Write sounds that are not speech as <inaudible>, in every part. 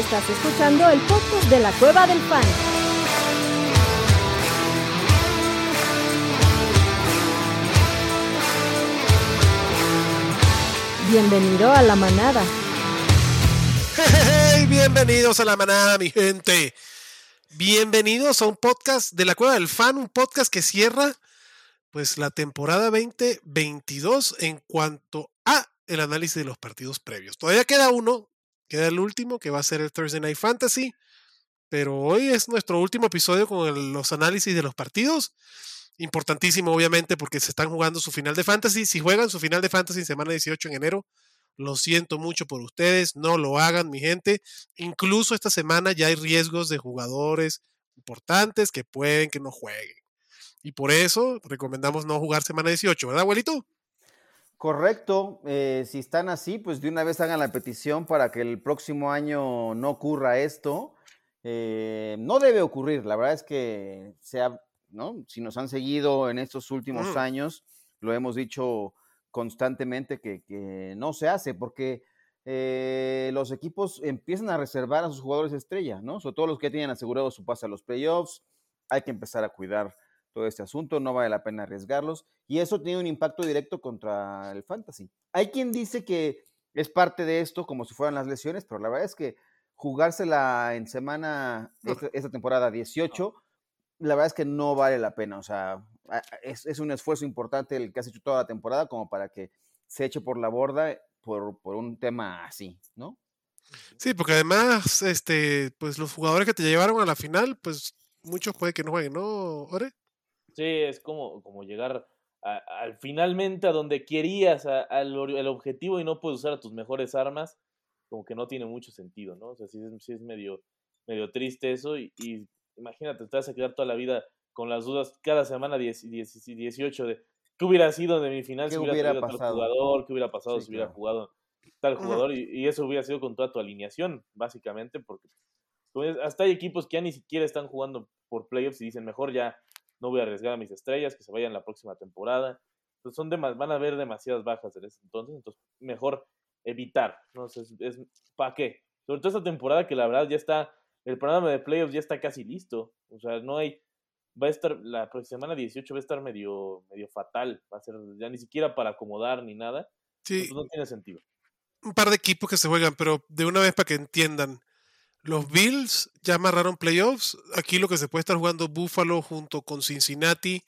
Estás escuchando el podcast de la Cueva del Fan. Bienvenido a la manada. Hey, bienvenidos a la manada, mi gente. Bienvenidos a un podcast de la Cueva del Fan, un podcast que cierra pues la temporada 2022 en cuanto a el análisis de los partidos previos. Todavía queda uno, queda el último que va a ser el Thursday Night Fantasy, pero hoy es nuestro último episodio con los análisis de los partidos. Importantísimo, obviamente, porque se están jugando su final de fantasy. Si juegan su final de fantasy en semana 18 en enero, lo siento mucho por ustedes, no lo hagan, mi gente. Incluso esta semana ya hay riesgos de jugadores importantes que pueden que no jueguen. Y por eso recomendamos no jugar semana 18, ¿verdad, abuelito? Correcto. Eh, si están así, pues de una vez hagan la petición para que el próximo año no ocurra esto. Eh, no debe ocurrir. La verdad es que sea, ¿no? Si nos han seguido en estos últimos Mm. años, lo hemos dicho constantemente que, que no se hace porque eh, los equipos empiezan a reservar a sus jugadores estrella, ¿no? Sobre todo los que tienen asegurado su pase a los playoffs. Hay que empezar a cuidar todo este asunto, no vale la pena arriesgarlos. Y eso tiene un impacto directo contra el fantasy. Hay quien dice que es parte de esto, como si fueran las lesiones, pero la verdad es que jugársela en semana, esta, esta temporada 18, la verdad es que no vale la pena. O sea, es, es un esfuerzo importante el que has hecho toda la temporada como para que se eche por la borda por, por un tema así, ¿no? Sí, porque además, este, pues los jugadores que te llevaron a la final, pues muchos puede que no jueguen, ¿no, Ore? Sí, es como, como llegar a- al finalmente a donde querías, a- al el objetivo y no puedes usar a tus mejores armas, como que no tiene mucho sentido, ¿no? O sea, sí es, sí es medio, medio triste eso y, y imagínate, te vas a quedar toda la vida con las dudas cada semana 10, 10 y 18 de qué hubiera sido de mi final ¿Qué si hubiera, hubiera traído tal pasado? jugador, qué hubiera pasado Sí, si hubiera claro. jugado tal jugador y, y eso hubiera sido con toda tu alineación, básicamente, porque dices, hasta hay equipos que ya ni siquiera están jugando por playoffs y dicen, mejor ya no voy a arriesgar a mis estrellas, que se vayan la próxima temporada. Entonces son demas- van a haber demasiadas bajas en ese entonces, entonces mejor evitar, ¿no? Es, es ¿para qué? Sobre todo esta temporada que la verdad ya está, el programa de playoffs ya está casi listo, o sea, no hay, va a estar, la próxima semana 18 va a estar medio, medio fatal, va a ser ya ni siquiera para acomodar ni nada, Sí, entonces no tiene sentido. un par de equipos que se juegan, pero de una vez para que entiendan. Los Bills ya amarraron playoffs. Aquí lo que se puede estar jugando Buffalo junto con Cincinnati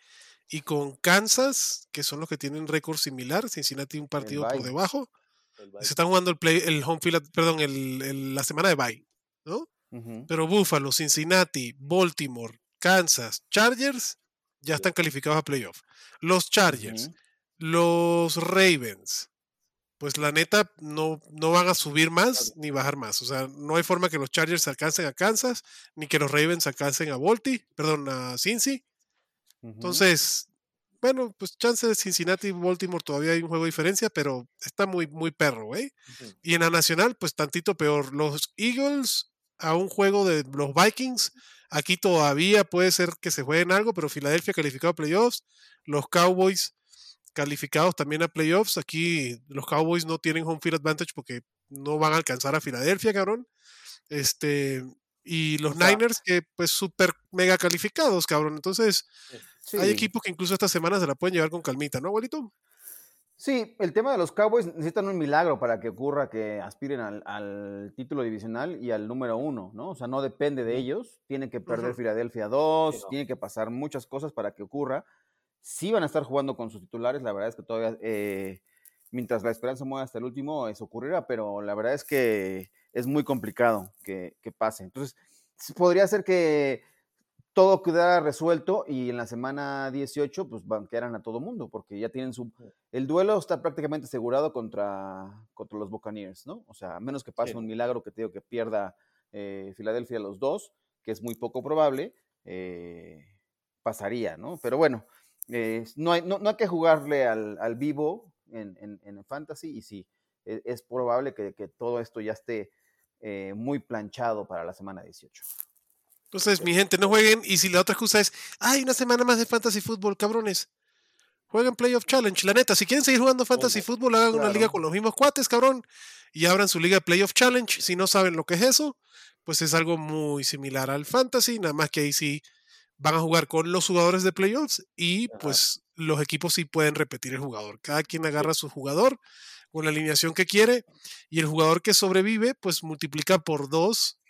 y con Kansas, que son los que tienen récord similar. Cincinnati un partido por debajo. Se están jugando el play, el home field, perdón, el- el- la semana de bye, ¿no? Pero Buffalo, Cincinnati, Baltimore, Kansas, Chargers ya están calificados a playoff. Los Chargers, los Ravens, pues la neta no, no van a subir más ni bajar más. O sea, no hay forma que los Chargers alcancen a Kansas, ni que los Ravens alcancen a Balti, perdón, a Cincy. Entonces, bueno, pues chance de Cincinnati y Baltimore todavía hay un juego de diferencia, pero está muy, muy perro, güey. Y en la nacional, pues tantito peor. Los Eagles a un juego de los Vikings. Aquí todavía puede ser que se jueguen algo, pero Filadelfia calificado a playoffs. Los Cowboys calificados también a playoffs. Aquí los Cowboys no tienen home field advantage porque no van a alcanzar a Filadelfia, cabrón. Este, y los O sea- Niners que pues súper mega calificados, cabrón. Entonces, hay Sí. equipos que incluso esta semana se la pueden llevar con calmita, ¿no, abuelito? Sí, el tema de los Cowboys necesitan un milagro para que ocurra que aspiren al, al título divisional y al número uno, ¿no? O sea, no depende de ellos. Tiene que perder. Filadelfia 2, Sí, no. tiene que pasar muchas cosas para que ocurra. Sí van a estar jugando con sus titulares, la verdad es que todavía, eh, mientras la esperanza mueva hasta el último, eso ocurrirá, pero la verdad es que es muy complicado que, que pase. Entonces, podría ser que todo quedara resuelto y en la semana 18 pues banquearan a todo mundo porque ya tienen su el duelo está prácticamente asegurado contra, contra los Buccaneers, ¿no? O sea, a menos que pase Sí. un milagro que te digo que pierda eh, Filadelfia los dos, que es muy poco probable, eh, pasaría, ¿no? Pero bueno, eh, no, hay, no, no hay que jugarle al, al vivo en, en, en el fantasy y sí, e- es, probable que, que todo esto ya esté eh, muy planchado para la semana 18. Entonces, mi gente, no jueguen. Y si la otra excusa es, hay una semana más de fantasy fútbol, cabrones. jueguen Playoff Challenge. La neta, si quieren seguir jugando Fantasy Bueno, Football, hagan una liga con los mismos cuates, cabrón. Y abran su liga de Playoff Challenge. Si no saben lo que es eso, pues es algo muy similar al Fantasy, nada más que ahí sí van a jugar con los jugadores de playoffs y Ajá. pues los equipos sí pueden repetir el jugador. Cada quien agarra a su jugador con la alineación que quiere y el jugador que sobrevive pues multiplica por dos,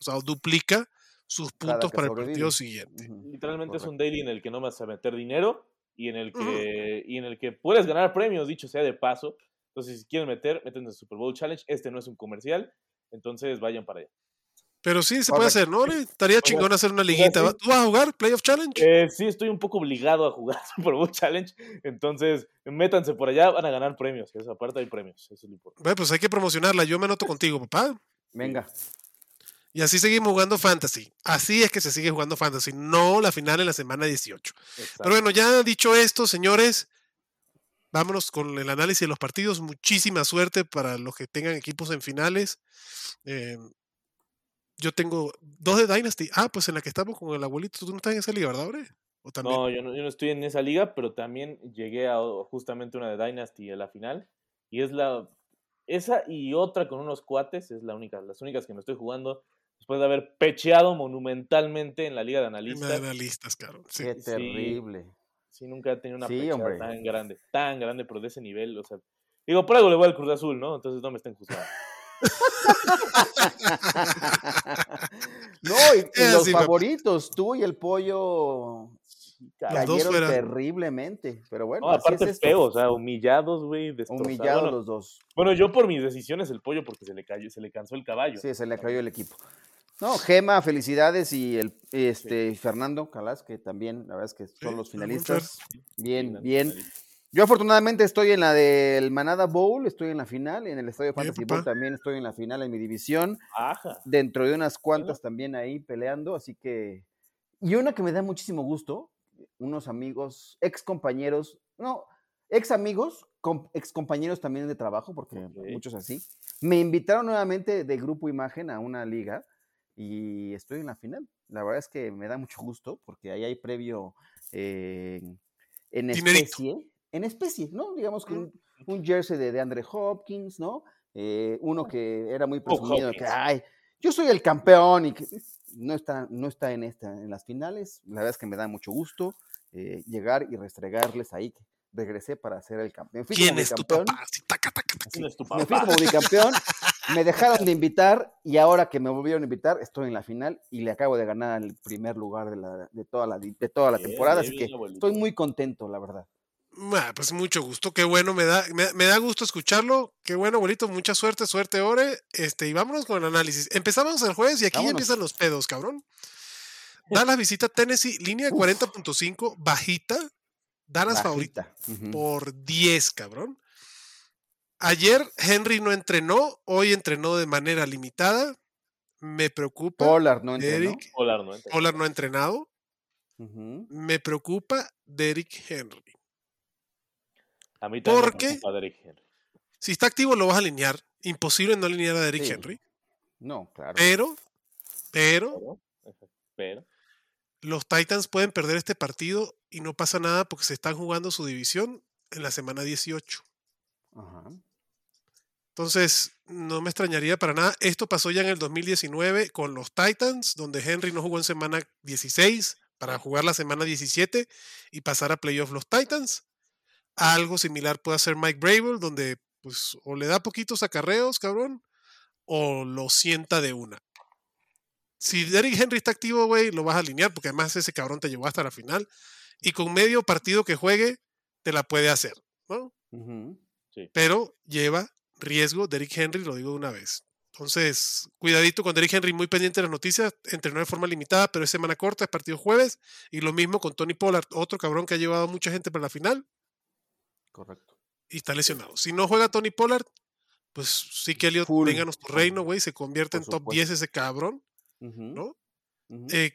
o sea, duplica sus puntos para el partido siguiente. Literalmente es un daily en el que no vas a meter dinero y en el que, y en el que puedes ganar premios, dicho sea de paso. Entonces, si quieren meter, meten el Super Bowl Challenge. Este no es un comercial, entonces vayan para allá. Pero sí se puede hacer, ¿no? Estaría chingón hacer una liguita. ¿Tú vas a jugar Playoff Challenge? Eh, sí, estoy un poco obligado a jugar <laughs> Super Bowl Challenge, entonces métanse por allá, van a ganar premios. Esa parte hay premios, eso es lo importante. Bueno, pues hay que promocionarla. Yo me anoto contigo, papá. Venga. Y así seguimos jugando Fantasy. Así es que se sigue jugando Fantasy, no la final en la semana 18. Exacto. Pero bueno, ya dicho esto, señores, vámonos con el análisis de los partidos. Muchísima suerte para los que tengan equipos en finales. Eh, yo tengo dos de Dynasty. Ah, pues en la que estamos con el abuelito. Tú no estás en esa liga, ¿verdad, Ore? ¿O también? No yo, no, yo no estoy en esa liga, pero también llegué a justamente una de Dynasty a la final. Y es la. Esa y otra con unos cuates, es la única, las únicas que me estoy jugando. Después de haber pecheado monumentalmente en la liga de analistas. analistas, cabrón. Sí. Qué sí. terrible. Sí, nunca he tenido una Sí, pechada hombre. tan grande, tan grande, pero de ese nivel. O sea, digo, por algo le voy al Cruz Azul, ¿no? Entonces no me estén juzgando. <laughs> <laughs> no, y, los papá. favoritos, tú y el pollo cayeron terriblemente. Pero bueno, No, así aparte es feo, o sea, humillados, güey, destrozados. Humillados Bueno, los dos. bueno, yo por mis decisiones, el pollo, porque se le cayó, se le cansó el caballo. Sí, se le cayó el equipo. No, Gema, felicidades y el este Fernando Calas, que también, la verdad es que son Sí, los finalistas. Bien, Finalista. Yo afortunadamente estoy en la del Manada Bowl, estoy en la final, en el Estadio Fantasy. Bowl también estoy en la final en mi división, Ajá. dentro de unas cuantas también ahí peleando, así que... Y una que me da muchísimo gusto, unos amigos, ex compañeros, no, ex amigos, com- ex compañeros también de trabajo, porque muchos así, me invitaron nuevamente de Grupo Imagen a una liga y estoy en la final. La verdad es que me da mucho gusto porque ahí hay previo eh, en Dinerito. En especie, ¿no? Digamos que Mm. un, un jersey de, de Andre Hopkins, ¿no? Eh, uno que era muy presumido, que, Hopkins. ay, yo soy el campeón y que no está, no está en, esta, en las finales. La verdad es que me da mucho gusto eh, llegar y restregarles ahí. que Regresé para ser el campeón. Fui ¿Quién es tu papá? Sí, taca, taca, taca. ¿Quién es tu Me fui papá? como bicampeón, me <laughs> dejaron de invitar y ahora que me volvieron a invitar estoy en la final y le acabo de ganar el primer lugar de, la, de toda la, de toda la Bien, temporada, bien, así que bien, estoy muy contento, la verdad. Ah, pues mucho gusto, qué bueno, me da, me, me da gusto escucharlo. Qué bueno, abuelito, mucha suerte, suerte, Ore. Este, y vámonos con el análisis. Empezamos el jueves y aquí ya empiezan los pedos, cabrón. Dallas visita Tennessee, línea de Uf. 40.5, bajita. Dallas favorita por 10, cabrón. Ayer Henry no entrenó, hoy entrenó de manera limitada. Me preocupa. Pollard no entrenó. Derrick Polar, ¿no? Pollard no ha entrenado. Me preocupa Derrick Henry. A mí también ¿Por me qué? preocupa Derrick Henry. Si está activo, lo vas a alinear. Imposible no alinear a Derrick Sí. Henry. No, claro. Pero, pero, pero, los Titans pueden perder este partido y no pasa nada porque se están jugando su división en la semana 18. Ajá. Entonces, no me extrañaría para nada. Esto pasó ya en el 2019 con los Titans, donde Henry no jugó en semana 16 para jugar la semana 17 y pasar a playoff los Titans. Algo similar puede hacer Mike Bravel, donde pues o le da poquitos acarreos, cabrón, o lo sienta de una. Si Derrick Henry está activo, güey, lo vas a alinear, porque además ese cabrón te llevó hasta la final. Y con medio partido que juegue, te la puede hacer, ¿no? Pero lleva riesgo Derrick Henry, lo digo de una vez. Entonces, cuidadito con Derrick Henry, muy pendiente de las noticias, entrenó de forma limitada, pero es semana corta, es partido jueves, y lo mismo con Tony Pollard, otro cabrón que ha llevado mucha gente para la final Correcto. y está lesionado. Si no juega Tony Pollard, pues sí que Elliot, Full. vénganos tu reino, güey, se convierte Por en top supuesto. 10 ese cabrón. ¿no? Eh,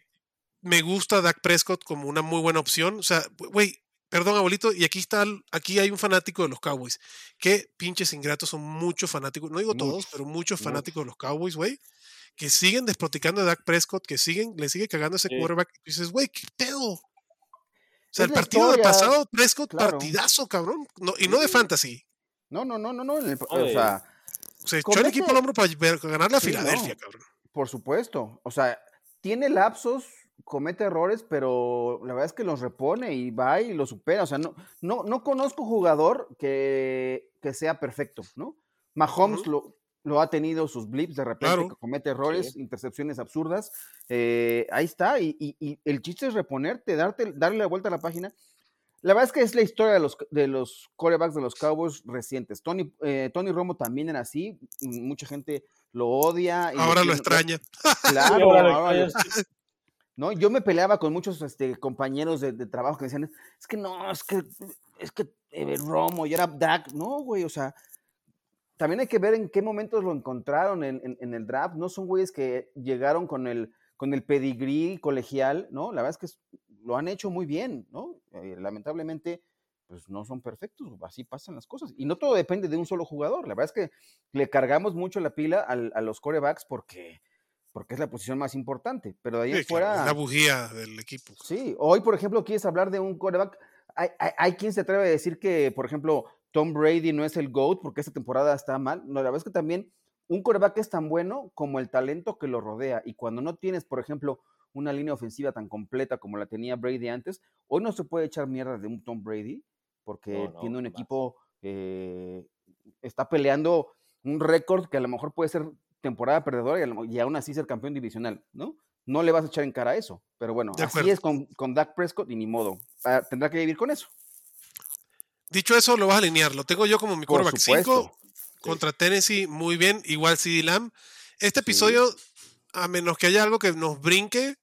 me gusta Dak Prescott como una muy buena opción. O sea, güey, perdón, abuelito, y aquí está, aquí hay un fanático de los Cowboys. Qué pinches ingratos son muchos fanáticos, no digo todos, pero muchos muchos. fanáticos de los Cowboys, güey, que siguen desproticando a Dak Prescott, que siguen, le sigue cagando ese Sí. quarterback. Y dices, güey, qué pedo. O sea, el partido de pasado, Prescott, claro. partidazo, cabrón. No, y no de fantasy. No, no, no, no, no. el- o sea, Se echó el equipo al hombro para ganar la Sí, Filadelfia, no. cabrón. por supuesto. O sea, tiene lapsos, comete errores, pero la verdad es que los repone y va y lo supera. O sea, no, no, no conozco jugador que, que sea perfecto, ¿no? Mahomes lo, lo ha tenido sus blips de repente, Claro. que comete errores, intercepciones absurdas. eh, ahí está. Y, y- y el chiste es reponerte, darte, darle la vuelta a la página. La verdad es que es la historia de los, de los corebacks de los Cowboys recientes. Tony, eh, Tony Romo también era así. y Mucha gente lo odia. y Ahora lo tiene- extraña. Claro, Sí, ahora. <laughs> ¿no? Yo me peleaba con muchos este, compañeros de, de trabajo que me decían, es que no, es que, es que eh, Romo y era Dak. No, güey, o sea, también hay que ver en qué momentos lo encontraron en, en- en el draft. No son güeyes que llegaron con el, con el pedigrí colegial, ¿no? La verdad es que lo han hecho muy bien, ¿no? Eh, lamentablemente, pues no son perfectos, así pasan las cosas. Y no todo depende de un solo jugador. La verdad es que le cargamos mucho la pila al- a los corebacks porque, porque es la posición más importante. Pero de ahí Sí, claro, fuera. es la bujía del equipo. Sí, hoy, por ejemplo, quieres hablar de un quarterback. Hay, hay, hay quien se atreve a decir que, por ejemplo, Tom Brady no es el GOAT porque esta temporada está mal. No, la verdad es que también un quarterback es tan bueno como el talento que lo rodea. Y cuando no tienes, por ejemplo, una línea ofensiva tan completa como la tenía Brady antes, hoy no se puede echar mierda de un Tom Brady porque No, no, tiene un equipo, eh, está peleando un récord que a lo mejor puede ser temporada perdedora y, a lo- y aún así ser campeón divisional, ¿no? No le vas a echar en cara eso. Pero bueno, De así acuerdo. es con, con Dak Prescott y ni modo. Ah, tendrá que vivir con eso. Dicho eso, lo vas a alinear. Lo tengo yo como mi Por quarterback 5 supuesto. contra Tennessee, muy bien. Igual CD Lamb. Este Sí. episodio, a menos que haya algo que nos brinque,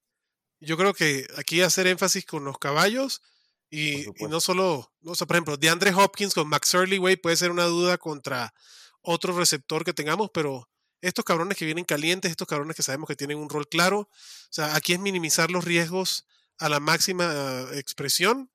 yo creo que aquí hacer énfasis con los caballos y, no solo, no sé, por ejemplo, de Andre Hopkins con Max Early, güey, puede ser una duda contra otro receptor que tengamos, pero estos cabrones que vienen calientes, estos cabrones que sabemos que tienen un rol claro, o sea, aquí es minimizar los riesgos a la máxima eh, expresión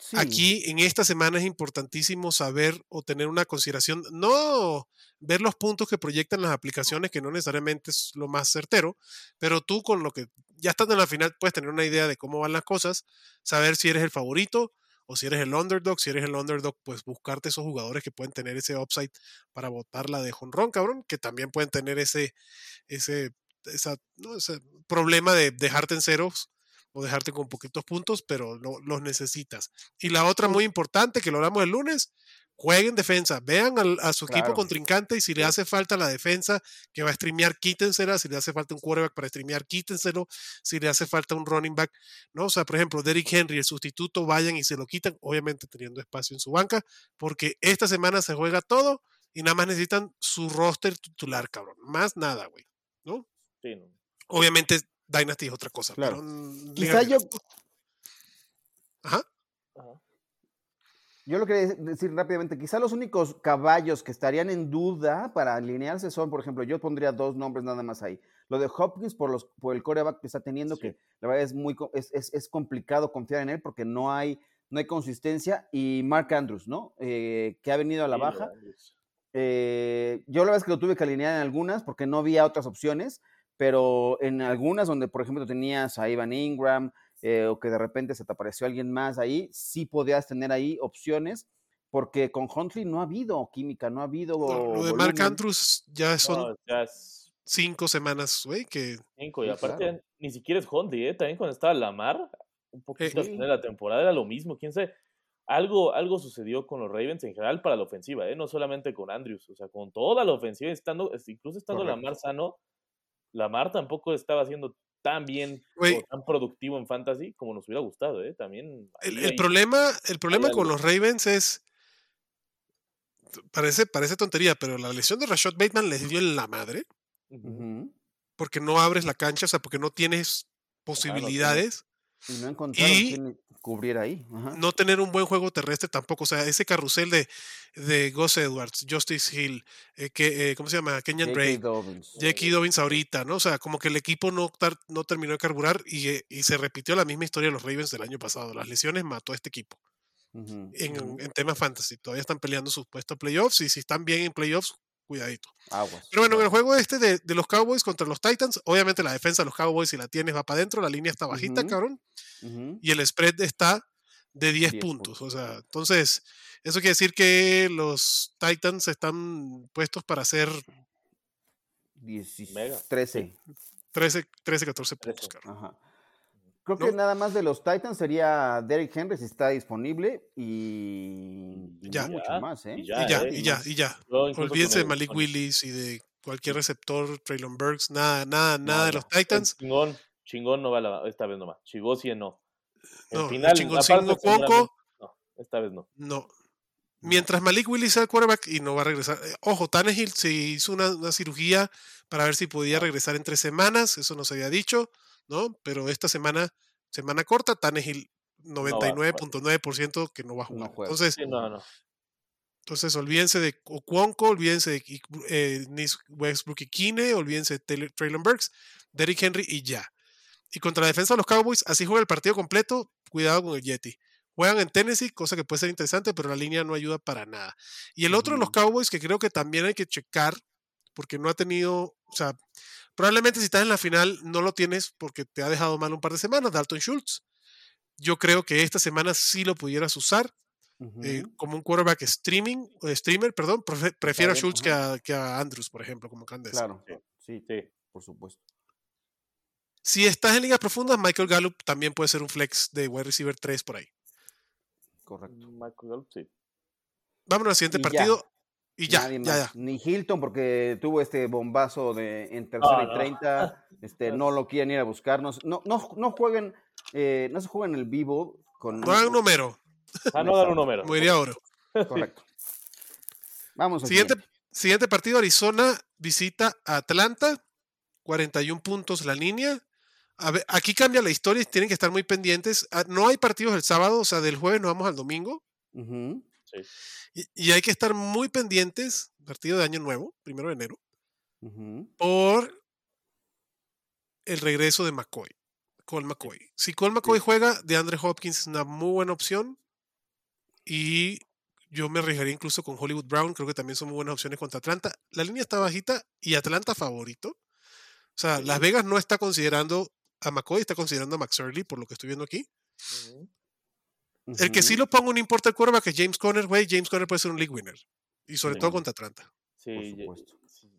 Sí, Aquí en esta semana es importantísimo saber o tener una consideración, no ver los puntos que proyectan las aplicaciones, que no necesariamente es lo más certero, pero tú con lo que ya estando en la final puedes tener una idea de cómo van las cosas, saber si eres el favorito o si eres el underdog, si eres el underdog, pues buscarte esos jugadores que pueden tener ese upside para botarla de jonrón, cabrón, que también pueden tener ese, ese, esa, ¿no? ese problema de dejarte en ceros o dejarte con poquitos puntos, pero no, los necesitas. Y la otra muy importante, que lo hablamos el lunes, jueguen defensa, vean al- a su equipo Claro. contrincante y si le hace falta la defensa que va a streamear, quítensela, si le hace falta un quarterback para streamear, quítenselo, si le hace falta un running back, ¿no? O sea, por ejemplo, Derrick Henry, el sustituto, vayan y se lo quitan, obviamente teniendo espacio en su banca, porque esta semana se juega todo y nada más necesitan su roster titular, cabrón. Más nada, güey, ¿no? Sí, no. Obviamente Dynasty es otra cosa. Claro. pero, Quizá yo, Ajá. Ajá. yo lo quería decir rápidamente, quizá los únicos caballos que estarían en duda para alinearse son, por ejemplo, yo pondría dos nombres nada más ahí. Lo de Hopkins por, los, por el coreback que está teniendo, Sí. que la verdad es muy es, es- es complicado confiar en él porque no hay, no hay consistencia. Y Mark Andrews, ¿no? Eh, que ha venido a la baja. Eh, yo la verdad es que lo tuve que alinear en algunas porque no había otras opciones, pero en algunas donde, por ejemplo, tenías a Ivan Ingram eh, o que de repente se te apareció alguien más ahí, sí podías tener ahí opciones porque con Huntley no ha habido química, no ha habido Lo, lo de Mark. Andrews ya son No, ya es cinco semanas, güey, que cinco. Y Sí, aparte, claro. ni siquiera es Huntley, ¿eh? También cuando estaba Lamar, un poquito Sí. de la temporada era lo mismo. Quién sabe. Algo, algo sucedió con los Ravens en general para la ofensiva, ¿eh? no solamente con Andrews, o sea, con toda la ofensiva, estando, incluso estando Correcto. Lamar sano, Lamar tampoco estaba haciendo tan bien o tan productivo en fantasy como nos hubiera gustado, ¿eh? También. el, ahí el hay- problema, el problema con los Ravens es parece, parece tontería, pero la lesión de Rashad Bateman les dio en la madre porque no abres la cancha, o sea, porque no tienes posibilidades. Y no encontraron Y- quién cubriera ahí. Ajá. no tener un buen juego terrestre tampoco. O sea, ese carrusel de, de Gus Edwards, Justice Hill, eh, que, eh, ¿cómo se llama? Kenyan. Drake, Dobbins. J.K. Dobbins ahorita, ¿no? O sea, como que el equipo no, tar- no terminó de carburar y, eh, y se repitió la misma historia de los Ravens del año pasado. Las lesiones mató a este equipo en, en temas fantasy. Todavía están peleando sus puestos playoffs y si están bien en playoffs, cuidadito. Aguas. Pero bueno, en el juego este de, de los Cowboys contra los Titans, obviamente la defensa de los Cowboys, si la tienes, va para adentro, la línea está bajita, Ujú. cabrón y el spread está de 10, 10 puntos. puntos. O sea, entonces, eso quiere decir que los Titans están puestos para hacer 10 Mega. 13. 13, 13 14 puntos, 13. cabrón. Ajá. Creo ¿No? que nada más de los Titans sería Derrick Henry si está disponible y, y Ya. no mucho Ya, más, ¿eh? y Y ya, ya, eh, y ya, más. y ya. Olvídense de Malik Willis y de cualquier receptor, Traylon Burks, nada, nada, nada de los Titans. Chingón, chingón no va la, esta vez nomás. Chigosie no. No, final, Cuonco, seguramente- No, esta vez no. no. Mientras Malik Willis sea el quarterback y no va a regresar. eh, Ojo, Tannehill se hizo una, una cirugía para ver si podía regresar en tres semanas, eso nos había dicho, ¿no? Pero esta semana, semana corta, Tannehill 99.9% que no va a jugar. No. Entonces, Sí, no, no. entonces olvídense de Cuonco, olvídense de eh, Westbrook y Kine, olvídense de Traylon Burks, Derrick Henry y ya. Y contra la defensa de los Cowboys, así juega el partido completo, cuidado con el Yeti. Juegan en Tennessee, cosa que puede ser interesante, pero la línea no ayuda para nada. Y el otro de los. Cowboys que creo que también hay que checar, porque no ha tenido, o sea, probablemente si estás en la final no lo tienes porque te ha dejado mal un par de semanas, Dalton Schultz. Yo creo que esta semana sí lo pudieras usar eh, como un quarterback streaming, eh, streamer, perdón, prefiero a Schultz que a, que a Andrews, por ejemplo, como Candes. Claro, Sí. sí, por supuesto. Si estás en ligas profundas, Michael Gallup también puede ser un flex de wide receiver 3 por ahí. Correcto. Michael Gallup, sí. Vámonos al siguiente Y ya. Y ya, Nadie ya, más. ya. Ni Hilton, porque tuvo este bombazo de en tercera Ah, y no. 30. <laughs> Este, no lo quieren ir a buscarnos. No, no, no jueguen, eh, no se jueguen el vivo con. No hagan un número, Ah, no dar un número. como diría Oro. Correcto. Vamos Siguiente, siguiente. siguiente partido, Arizona visita a Atlanta. 41 puntos la línea. A ver, aquí cambia la historia y tienen que estar muy pendientes. Ah, No hay partidos el sábado, o sea, del jueves nos vamos al domingo. Ujú, Sí. Y, y hay que estar muy pendientes, partido de año nuevo, primero de enero, por el regreso de McCoy. Cole McCoy. Si Cole McCoy juega, de Andre Hopkins es una muy buena opción. Y yo me arriesgaría incluso con Hollywood Brown. Creo que también son muy buenas opciones contra Atlanta. La línea está bajita y Atlanta favorito. O sea, Las Vegas no está considerando a McCoy, está considerando a McSorley, por lo que estoy viendo aquí. El que sí lo pongo, no importa el quarterback, que es James Conner, güey. James Conner puede ser un league winner. Y sobre Sí. todo contra Atlanta. Sí, Por supuesto. sí.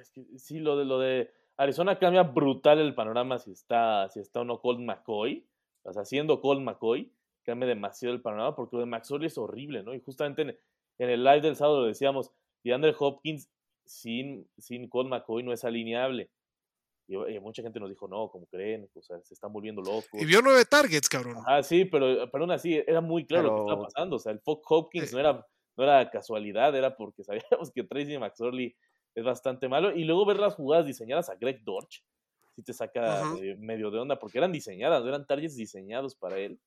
Es que sí, lo de lo de Arizona cambia brutal el panorama si está, si está o no Colt McCoy. O sea, siendo Colt McCoy, cambia demasiado el panorama porque lo de McSorley es horrible, ¿no? Y justamente en, en el live del sábado lo decíamos, DeAndre Hopkins sin, sin Colt McCoy no es alineable. Y, y mucha gente nos dijo, no, como creen, o sea, se están volviendo locos. Y vio nueve targets, cabrón. Ah, sí, pero, pero aún así era muy claro lo que estaba pasando. O sea, el Fox Hopkins Sí. no, era, no era casualidad, era porque <laughs> sabíamos que Tracy McSorley es bastante malo. Y luego ver las jugadas diseñadas a Greg Dorch, sí te saca eh, medio de onda, porque eran diseñadas, eran targets diseñados para él.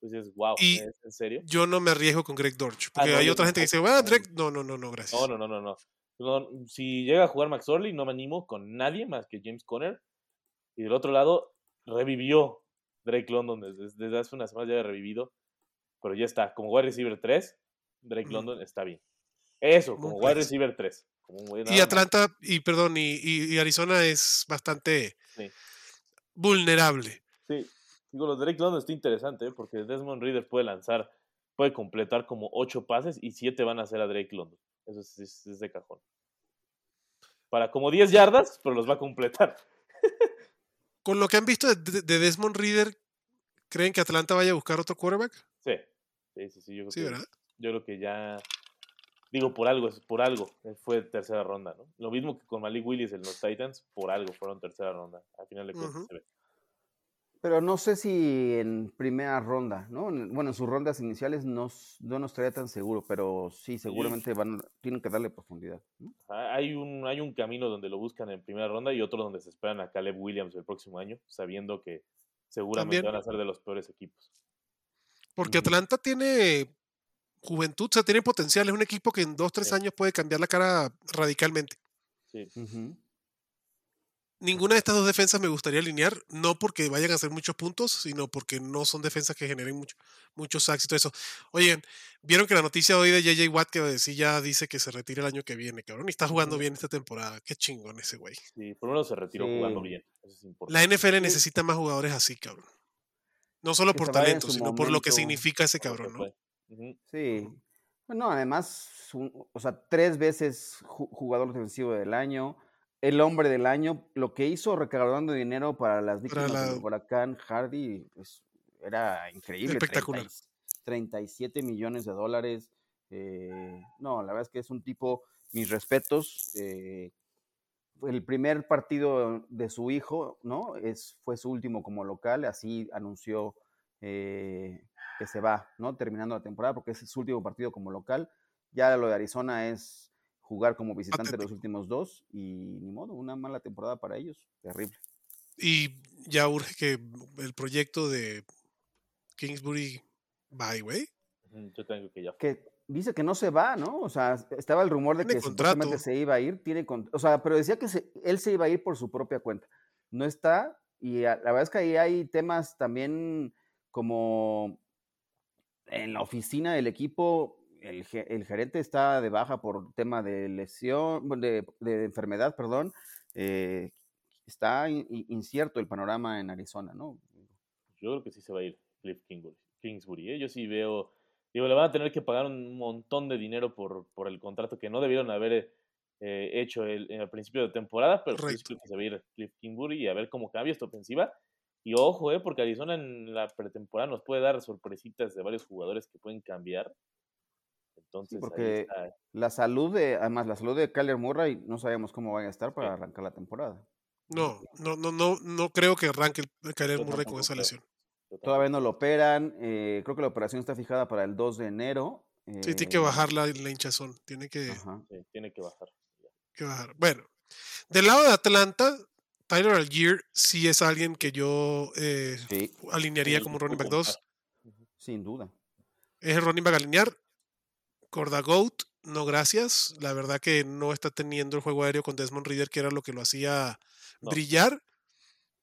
Entonces, wow, Y- ¿es en serio? Yo no me arriesgo con Greg Dorch. Porque no, hay otra gente que dice, bueno, Greg, no, no, no, no, gracias. No, no, no, no, no. No, Si llega a jugar McSorley, no me animo con nadie más que James Conner. Y del otro lado, revivió Drake London desde, desde hace unas semanas ya había revivido. Pero ya está, como wide receiver 3, Drake. London está bien. Eso, como wide receiver 3. Como un güey Y. Atlanta, y perdón, y, y- y Arizona es bastante Sí. vulnerable. Sí, digo, los Drake London está interesante, ¿eh? porque Desmond Reader puede lanzar, puede completar como 8 pases y 7 van a ser a Drake London. Eso es, es- es de cajón. Para como 10 yardas, pero los va a completar. <laughs> Con lo que han visto de, de- de Desmond Reader, ¿creen que Atlanta vaya a buscar otro quarterback? Sí, sí, sí, sí, yo creo Sí, que- ¿verdad? yo creo que ya digo por algo por algo eh, fue tercera ronda no lo mismo que con Malik Willis en los Titans por algo fueron tercera ronda al final de cuentas se ve. Pero no sé si en primera ronda, ¿no? En- Bueno, en sus rondas iniciales no, no nos estaría tan seguro, pero sí, seguramente van, tienen que darle profundidad. ¿no? Hay un hay un camino donde lo buscan en primera ronda y otro donde se esperan a Caleb Williams el próximo año sabiendo que seguramente También. van a ser de los peores equipos Porque. Atlanta tiene juventud, o sea, tiene potencial. Es un equipo que en dos, tres Sí. años puede cambiar la cara radicalmente. sí Ujú. Ninguna de estas dos defensas me gustaría alinear, no porque vayan a hacer muchos puntos, sino porque no son defensas que generen mucho, muchos sacks y todo eso. Oigan, ¿vieron que la noticia hoy de JJ Watt que sí ya dice que se retira el año que viene, cabrón? Y está jugando bien esta temporada. Qué chingón ese güey. sí por lo menos se retiró jugando bien eso es importante La NFL Sí. necesita más jugadores así, cabrón. No solo Que por talento, sino por lo que significa ese cabrón, ¿no? Sí. Bueno, además, un- o sea, tres veces ju- jugador defensivo del año, el hombre del año, lo que hizo recaudando dinero para las víctimas la- del huracán Hardy pues, era increíble. Espectacular. 30 y- 37 millones de dólares. eh, no, la verdad es que es un tipo, mis respetos. eh, el primer partido de su hijo, ¿no? Es, fue su último como local, así anunció eh, que se va, ¿no? Terminando la temporada, porque ese es su último partido como local. Ya lo de Arizona es jugar como visitante los Patético. últimos dos y ni modo, una mala temporada para ellos, terrible. Y ya urge que el proyecto de Kingsbury bye, güey. Yo tengo que ya. Que dice que no se va, ¿no? O sea, estaba el rumor de Tiene que supuestamente se iba a ir, tiene, con- o sea, pero decía que se- él se iba a ir por su propia cuenta. No está y a- la verdad es que ahí hay temas también como en la oficina del equipo, el, el gerente está de baja por tema de lesión, de, de enfermedad, perdón. eh, está in- in- incierto el panorama en Arizona, ¿no? Yo creo que sí se va a ir Cliff Kingsbury. Kingsbury ¿eh? Yo sí veo. Digo, le van a tener que pagar un montón de dinero por, por el contrato que no debieron haber eh, hecho el, en el principio de temporada, pero sí creo que se va a ir Cliff Kingsbury y a ver cómo cambia esta ofensiva. Y ojo, eh, porque Arizona en la pretemporada nos puede dar sorpresitas de varios jugadores que pueden cambiar. Entonces, porque está. La salud de, además, la salud de Kyler Murray, no sabemos cómo vaya a estar para Sí. arrancar la temporada. No, no, no, no, no creo que arranque el Kyler Yo Murray con esa lesión. Todavía no lo operan, eh, creo que la operación está fijada para el 2 de enero. Sí, tiene que eh, bajar la, la hinchazón. Tiene que, ajá. Sí, tiene que bajar. que bajar. Bueno, del lado de Atlanta, Tyler Algier sí es alguien que yo eh, Sí, alinearía Sí, como running back puedo 2. contar. sin duda. Es el running back alinear. Corda Goat, no gracias. La verdad que no está teniendo el juego aéreo con Desmond Reader, que era lo que lo hacía No. brillar.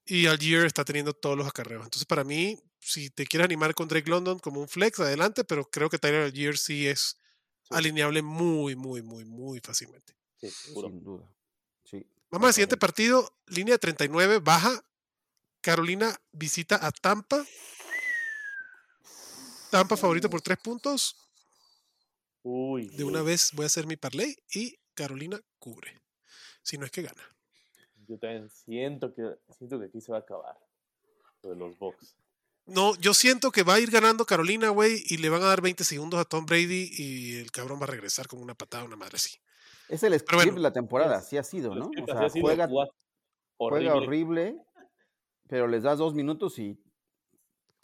Y Algier está teniendo todos los acarreos. Entonces, para mí, si te quieres animar con Drake London como un flex, adelante, pero creo que Tyler Algier sí es Sí. alineable muy, muy, muy, muy fácilmente. Sí, seguro. Sin duda. Sí. Vamos al siguiente partido, línea 39, baja. Carolina visita a Tampa. Tampa favorito por tres puntos. Uy. De una vez voy a hacer mi parlay y Carolina cubre. Si no es que gana. Yo también siento que, siento que aquí se va a acabar. Lo de los Bucks. No, yo siento que va a ir ganando Carolina, güey, y le van a dar 20 segundos a Tom Brady y el cabrón va a regresar con una patada, una madre así. Es el script bueno, de la temporada, es- sí ha sido, ¿no? O así sea, sido, juega, juega juega horrible. horrible, pero les das dos minutos y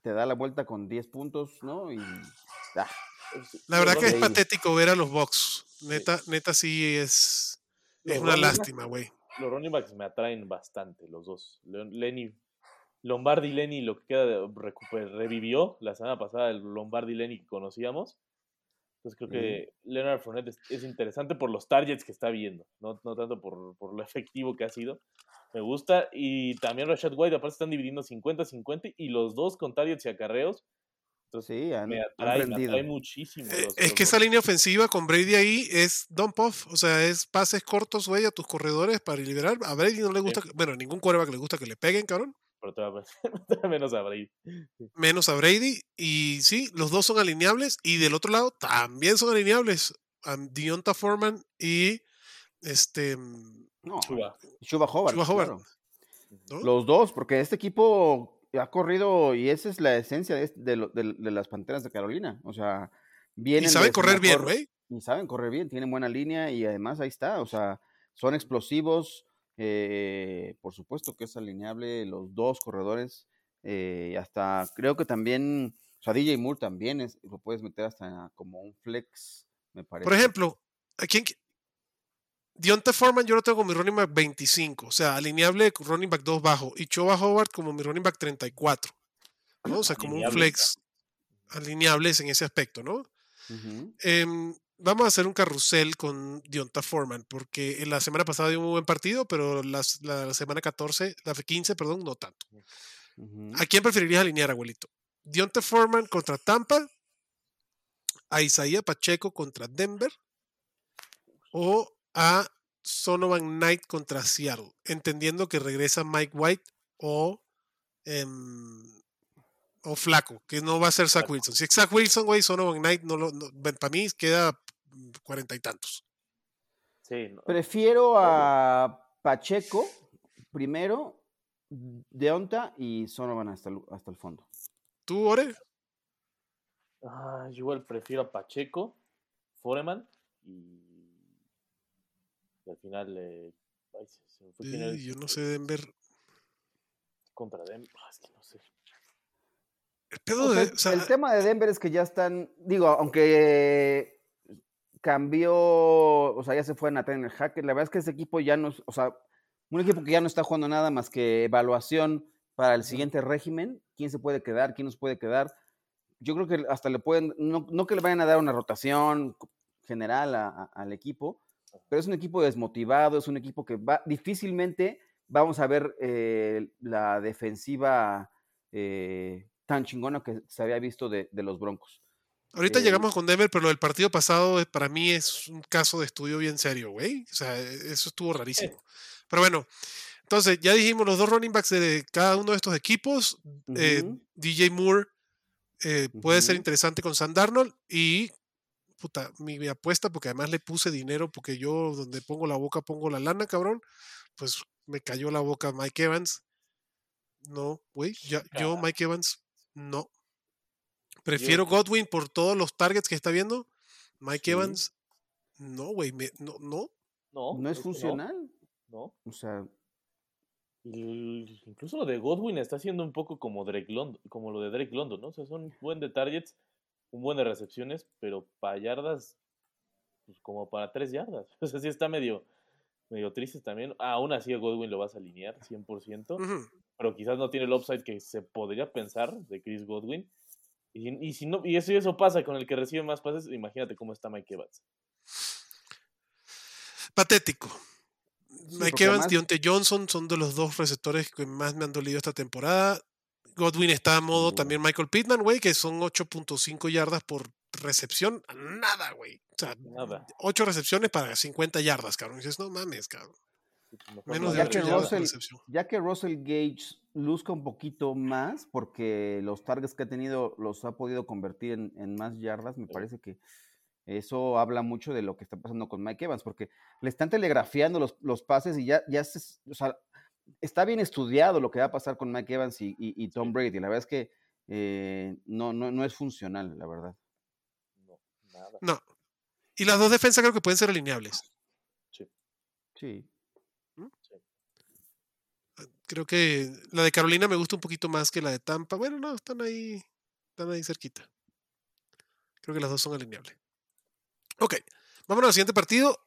te da la vuelta con 10 puntos, ¿no? Y ah, La verdad que es patético ver a los Bucks. Neta, neta sí es, es una lástima, güey. Los running backs me atraen bastante, los dos. Lenny, Lombardi Lenny, lo que queda de recuper- revivió la semana pasada el Lombardi Lenny que conocíamos. Entonces creo que Leonard Fournette es, es interesante por los targets que está viendo, no, no tanto por, por lo efectivo que ha sido. Me gusta. Y también Rashad White, aparte están dividiendo 50-50 y los dos con targets y acarreos. Entonces sí, han, me han atrae, me atrae muchísimo. Eh, Es los que esa línea ofensiva con Brady ahí es dump off, o sea, es pases cortos, güey, a tus corredores para liberar. A Brady no le gusta, que- bueno, a ningún quarterback le gusta que le peguen, cabrón, Pero todavía, todavía <laughs> menos a Brady. menos a Brady. Y sí, los dos son alineables. Y del otro lado también son alineables. A Dionta Foreman y este. No, Chuba. Chuba Hobart. Chuba Hobart. claro. ¿no? Los dos, porque este equipo ha corrido y esa es la esencia de, este- de de- de las Panteras de Carolina. O sea, vienen y saben correr bien, güey. Y saben correr bien, tienen buena línea y además ahí está. O sea, son explosivos. eh, por supuesto que es alineable los dos corredores. eh, hasta creo que también, o sea, DJ Moore también es, lo puedes meter hasta como un flex, me parece. Por ejemplo, ¿a quién? Dionta Foreman yo lo tengo como mi running back 25, o sea, alineable running back 2 bajo. Y Choba Howard como mi running back 34. ¿no? O sea, como un flex alineables en ese aspecto, ¿no? Em, vamos a hacer un carrusel con Dionta Foreman, porque en la semana pasada dio un muy buen partido, pero las- la, semana 14, la 15, perdón, no tanto. ¿A quién preferirías alinear, abuelito? Dionta Foreman contra Tampa, a Isaiah Pacheco contra Denver, o a Sonovan Knight contra Seattle, entendiendo que regresa Mike White o, em, o flaco, que no va a ser Zach Wilson. Si es Zach Wilson, güey, Sonovan Knight, no lo, no, para mí queda cuarenta y tantos. Sí, no. Prefiero a Pacheco primero, Deonta y Sonovan hasta el, hasta el fondo. ¿Tú, Ore? Ah, yo igual prefiero a Pacheco, Foreman y, y al final eh, ay, se- se me fue quién era el- yo no sé, Denver. contra Denver. Ah, es que no sé. El pedo O sea, de. o sea, el tema de Denver es que ya están, digo, aunque cambió, o sea, ya se fue a Nathaniel Hackett, la verdad es que ese equipo ya no, es- o sea, un equipo que ya no está jugando nada más que evaluación para el siguiente régimen, quién se puede quedar, quién nos puede quedar. Yo creo que hasta le pueden, no, no que le vayan a dar una rotación general a- a- al equipo, pero es un equipo desmotivado, es un equipo que va, difícilmente vamos a ver eh, la defensiva eh, tan chingona que se había visto de, de los Broncos. ahorita eh, llegamos con Denver, pero lo del partido pasado para mí es un caso de estudio bien serio, güey. O sea, e- eso estuvo rarísimo. Pero bueno, entonces ya dijimos los dos running backs de cada uno de estos equipos. DJ Moore eh, puede ser interesante con Sam Darnold y puta, mi, mi apuesta, porque además le puse dinero, porque yo donde pongo la boca pongo la lana, cabrón, pues me cayó la boca Mike Evans. No, güey, yo. Mike Evans, no. Prefiero Godwin por todos los targets que está viendo. Mike Sí. Evans, no, güey, no, no. No, no es que funcional. No. O sea, incluso lo de Godwin está siendo un poco como Drake London, como lo de Drake London, ¿no? O sea, son buen de targets, un buen de recepciones, pero para yardas, pues como para tres yardas. <laughs> O sea, sí está medio, medio triste también. Aún así a Godwin lo vas a alinear 100%, Ujú. pero quizás no tiene el upside que se podría pensar de Chris Godwin. Y, y si no, y eso, y eso pasa con el que recibe más pases, imagínate cómo está Mike Evans. Patético. Sí, Mike Evans, Deontay Johnson son de los dos receptores que más me han dolido esta temporada. Godwin está a modo también Michael Pittman, güey, que son 8.5 yardas por recepción. Nada, güey. O sea, Nada. 8 recepciones para 50 yardas, cabrón. Y dices, no mames, cabrón. Mejor Menos no de Ya que 8 yardas. por Russell- recepción. ya que Russell Gage luzca un poquito más, porque los targets que ha tenido los ha podido convertir en, en más yardas, me parece que eso habla mucho de lo que está pasando con Mike Evans, porque le están telegrafiando los, los pases y ya, ya se, o sea, está bien estudiado lo que va a pasar con Mike Evans y, y- y Tom. Brady. La verdad es que eh, no, no, no es funcional, la verdad. No, nada. No. Y las dos defensas creo que pueden ser alineables. Sí. Sí. Creo que la de Carolina me gusta un poquito más que la de Tampa. Bueno, no, están ahí, están ahí cerquita. Creo que las dos son alineables. Ok, vámonos al siguiente partido.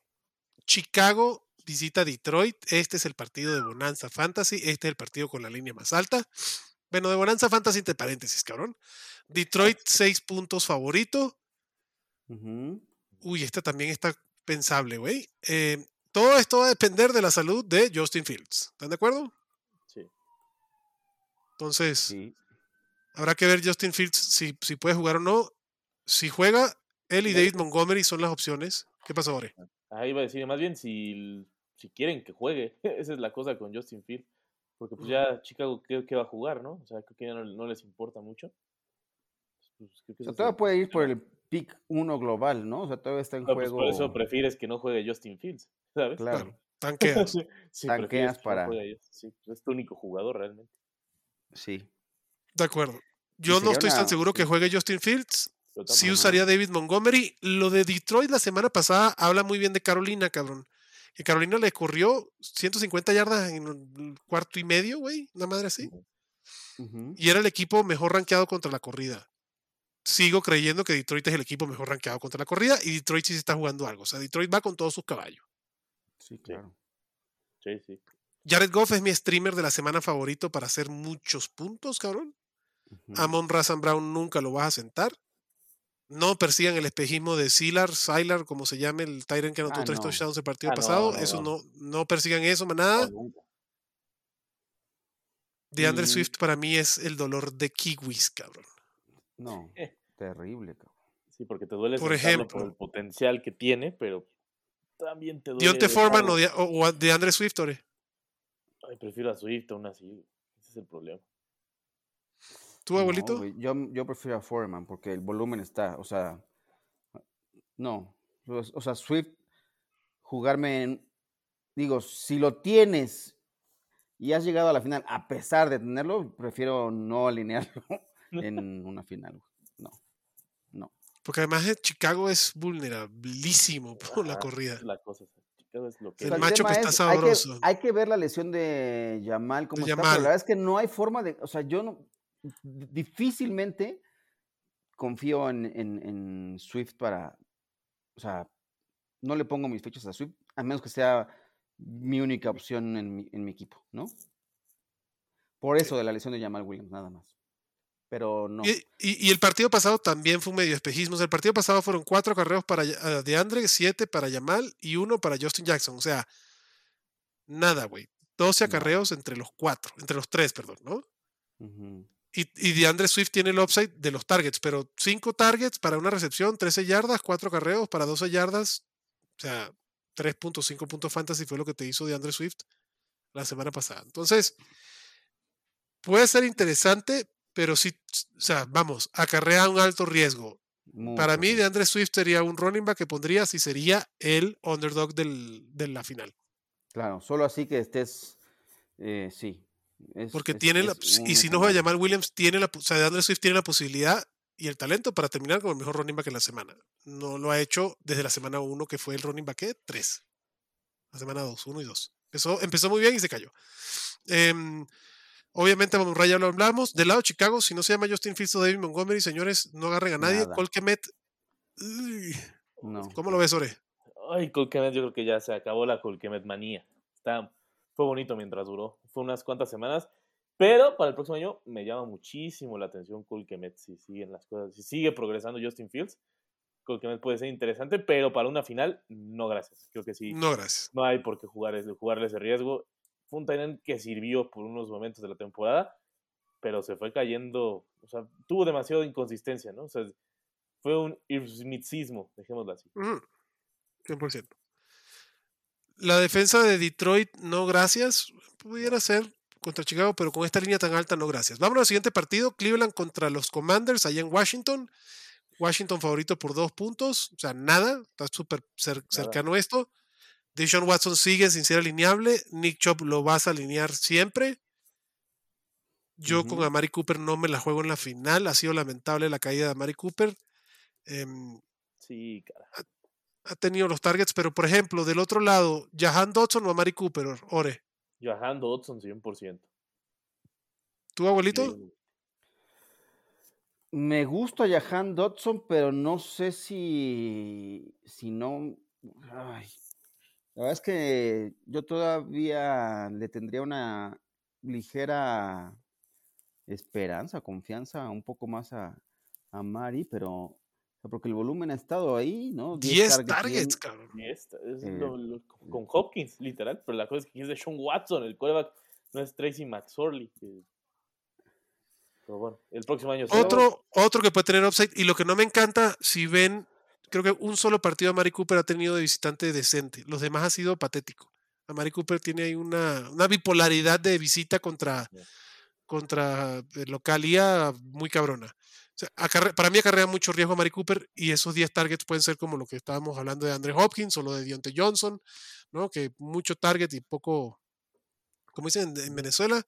Chicago visita Detroit. Este es el partido de Bonanza Fantasy. Este es el partido con la línea más alta. Bueno, de Bonanza Fantasy entre paréntesis, cabrón. Detroit, seis puntos favorito. Uy, esta también está pensable, güey. Eh, todo esto va a depender de la salud de Justin Fields. ¿Están de acuerdo? Sí. Entonces, Sí. habrá que ver Justin Fields si, si puede jugar o no. Si juega, él y David Montgomery son las opciones. ¿Qué pasó, Ore? Ahí iba a decir, más bien si, si quieren que juegue, <laughs> esa es la cosa con Justin Field, porque pues ya Chicago creo que va a jugar, ¿no? O sea, creo que ya no, no les importa mucho. Pues, creo que O sea, todavía puede ir por el pick 1 global, ¿no? O sea, todavía está en No, pues, juego. por eso prefieres que no juegue Justin Fields, ¿sabes? Claro. <laughs> Tanqueas. Sí, Tanqueas no para- sí, pues, es tu único jugador realmente. Sí. De acuerdo. Yo no estoy tan seguro que juegue Justin Fields. Sí usaría David Montgomery. Lo de Detroit la semana pasada habla muy bien de Carolina, cabrón. Que Carolina le corrió 150 yardas en un cuarto y medio, güey. Una madre así. Y era el equipo mejor rankeado contra la corrida. Sigo creyendo que Detroit es el equipo mejor rankeado contra la corrida y Detroit sí se está jugando algo. O sea, Detroit va con todos sus caballos. Sí, claro. Sí, sí. Jared Goff es mi streamer de la semana favorito para hacer muchos puntos, cabrón. Amon Razan Brown nunca lo vas a sentar. No persigan el espejismo de Silar, Silar, como se llame, el Tyrant que anotó Ah, tres no. touchdowns el partido Ah, no, pasado. no, eso no. no. no, persigan eso, manada. No. De Andre Mm. Swift para mí es el dolor de kiwis, cabrón. No, Eh. <laughs> terrible, cabrón. Sí, porque te duele Por ejemplo. por el potencial que tiene, pero también te duele. Dionte Foreman o de, o- o de Andre Swift, Ore. Ay, prefiero a Swift aún así. Ese es el problema. ¿Tú, abuelito? No, yo, yo prefiero a Foreman porque el volumen está, o sea, no. O sea, Swift, jugarme en. Digo, si lo tienes y has llegado a la final a pesar de tenerlo, prefiero no alinearlo <laughs> en una final. No, no. Porque además eh, Chicago es vulnerabilísimo por la Ajá, corrida. es La cosa, Chicago es lo que El O sea, macho que está es, hay sabroso. Hay que, ver la lesión de Yamal, cómo De está, Yamal. pero la verdad es que no hay forma de. O sea, yo no. Di- Difícilmente confío en, en- en Swift para. O sea, no le pongo mis fechas a Swift, a menos que sea mi única opción en mi, en mi equipo, ¿no? Por eso de la lesión de Jamal Williams, nada más. Pero no. Y, y- y el partido pasado también fue un medio espejismo. O sea, el partido pasado fueron cuatro carreos para ah, DeAndre, siete para Yamal y uno para Justin Jackson. O sea, nada, güey. 12 No. acarreos entre los cuatro, entre los tres, perdón, ¿no? Ujú. Y, y DeAndre Swift tiene el upside de los targets, pero cinco targets para una recepción, 13 yardas, cuatro carreos para 12 yardas. O sea, 3.5 puntos fantasy fue lo que te hizo DeAndre Swift la semana pasada. Entonces, puede ser interesante, pero sí, o sea, vamos, acarrea un alto riesgo. Para mí, sí. DeAndre Swift sería un running back que pondría si sería el underdog del, de la final. Claro, solo así que estés. eh, sí. Es- Porque es- tiene la, y si no juega escenario. Jamal Williams, tiene la, o sea, DeAndre Swift tiene la posibilidad y el talento para terminar como el mejor running back en la semana. No lo ha hecho desde la semana 1, que fue el running back 3. La semana 2, 1 y 2. Empezó, empezó muy bien y se cayó. Em, obviamente, Mamurray ya lo hablamos. Del lado de Chicago, si no se llama Justin Fields o David Montgomery, señores, no agarren a nadie. Nada. Uy, No. ¿cómo lo ves, Ore? Ay, Colquemet, yo creo que ya se acabó la Colquemet manía. Está, fue bonito mientras duró. Fue unas cuantas semanas. Pero para el próximo año me llama muchísimo la atención Colquemet. Si siguen las cosas, si sigue progresando Justin Fields, Colquemet puede ser interesante. Pero para una final, no gracias. Creo que sí. No, gracias. No hay por qué jugar jugarle ese riesgo. Fue un Tyrant que sirvió por unos momentos de la temporada, pero se fue cayendo. O sea, tuvo demasiada inconsistencia, ¿no? O sea, fue un irmismo, dejémoslo así. Ujú, 100%. La defensa de Detroit, no gracias. Pudiera ser contra Chicago, pero con esta línea tan alta, no gracias. Vámonos al siguiente partido. Cleveland contra los Commanders allá en Washington. Washington favorito por dos puntos. O sea, nada. Está súper cer- cercano esto. Deshaun Watson sigue sin ser alineable. Nick Chop lo vas a alinear siempre. Yo con. Amari Cooper no me la juego en la final. Ha sido lamentable la caída de Amari Cooper. Em, Sí, cara. Ha tenido los targets, pero por ejemplo, del otro lado, Jahan Dodson o Amari Cooper, Ore. Johan Dodson, 100%. ¿Tu abuelito? Sí. Me gusta Jahan Dodson, pero no sé si, si no. ay, la verdad es que yo todavía le tendría una ligera esperanza, confianza un poco más a, a Mari, pero porque el volumen ha estado ahí, ¿no? 10 bien. targets, cabrón. Es Eh, lo- lo- con Hopkins, literal. Pero la cosa es que es de Sean Watson, el quarterback no es Tracy McSorley. que- Pero bueno, el próximo año será- Otro, otro que puede tener upside, y lo que no me encanta, si ven, creo que un solo partido a Mari Cooper ha tenido de visitante decente. Los demás ha sido patético. A Mari Cooper tiene ahí una, una bipolaridad de visita contra, contra eh, localía muy cabrona. Para mí acarrea mucho riesgo a Mari Cooper y esos 10 targets pueden ser como lo que estábamos hablando de Andre Hopkins o lo de Deontay Johnson, ¿no? Que mucho target y poco, como dicen en- en Venezuela,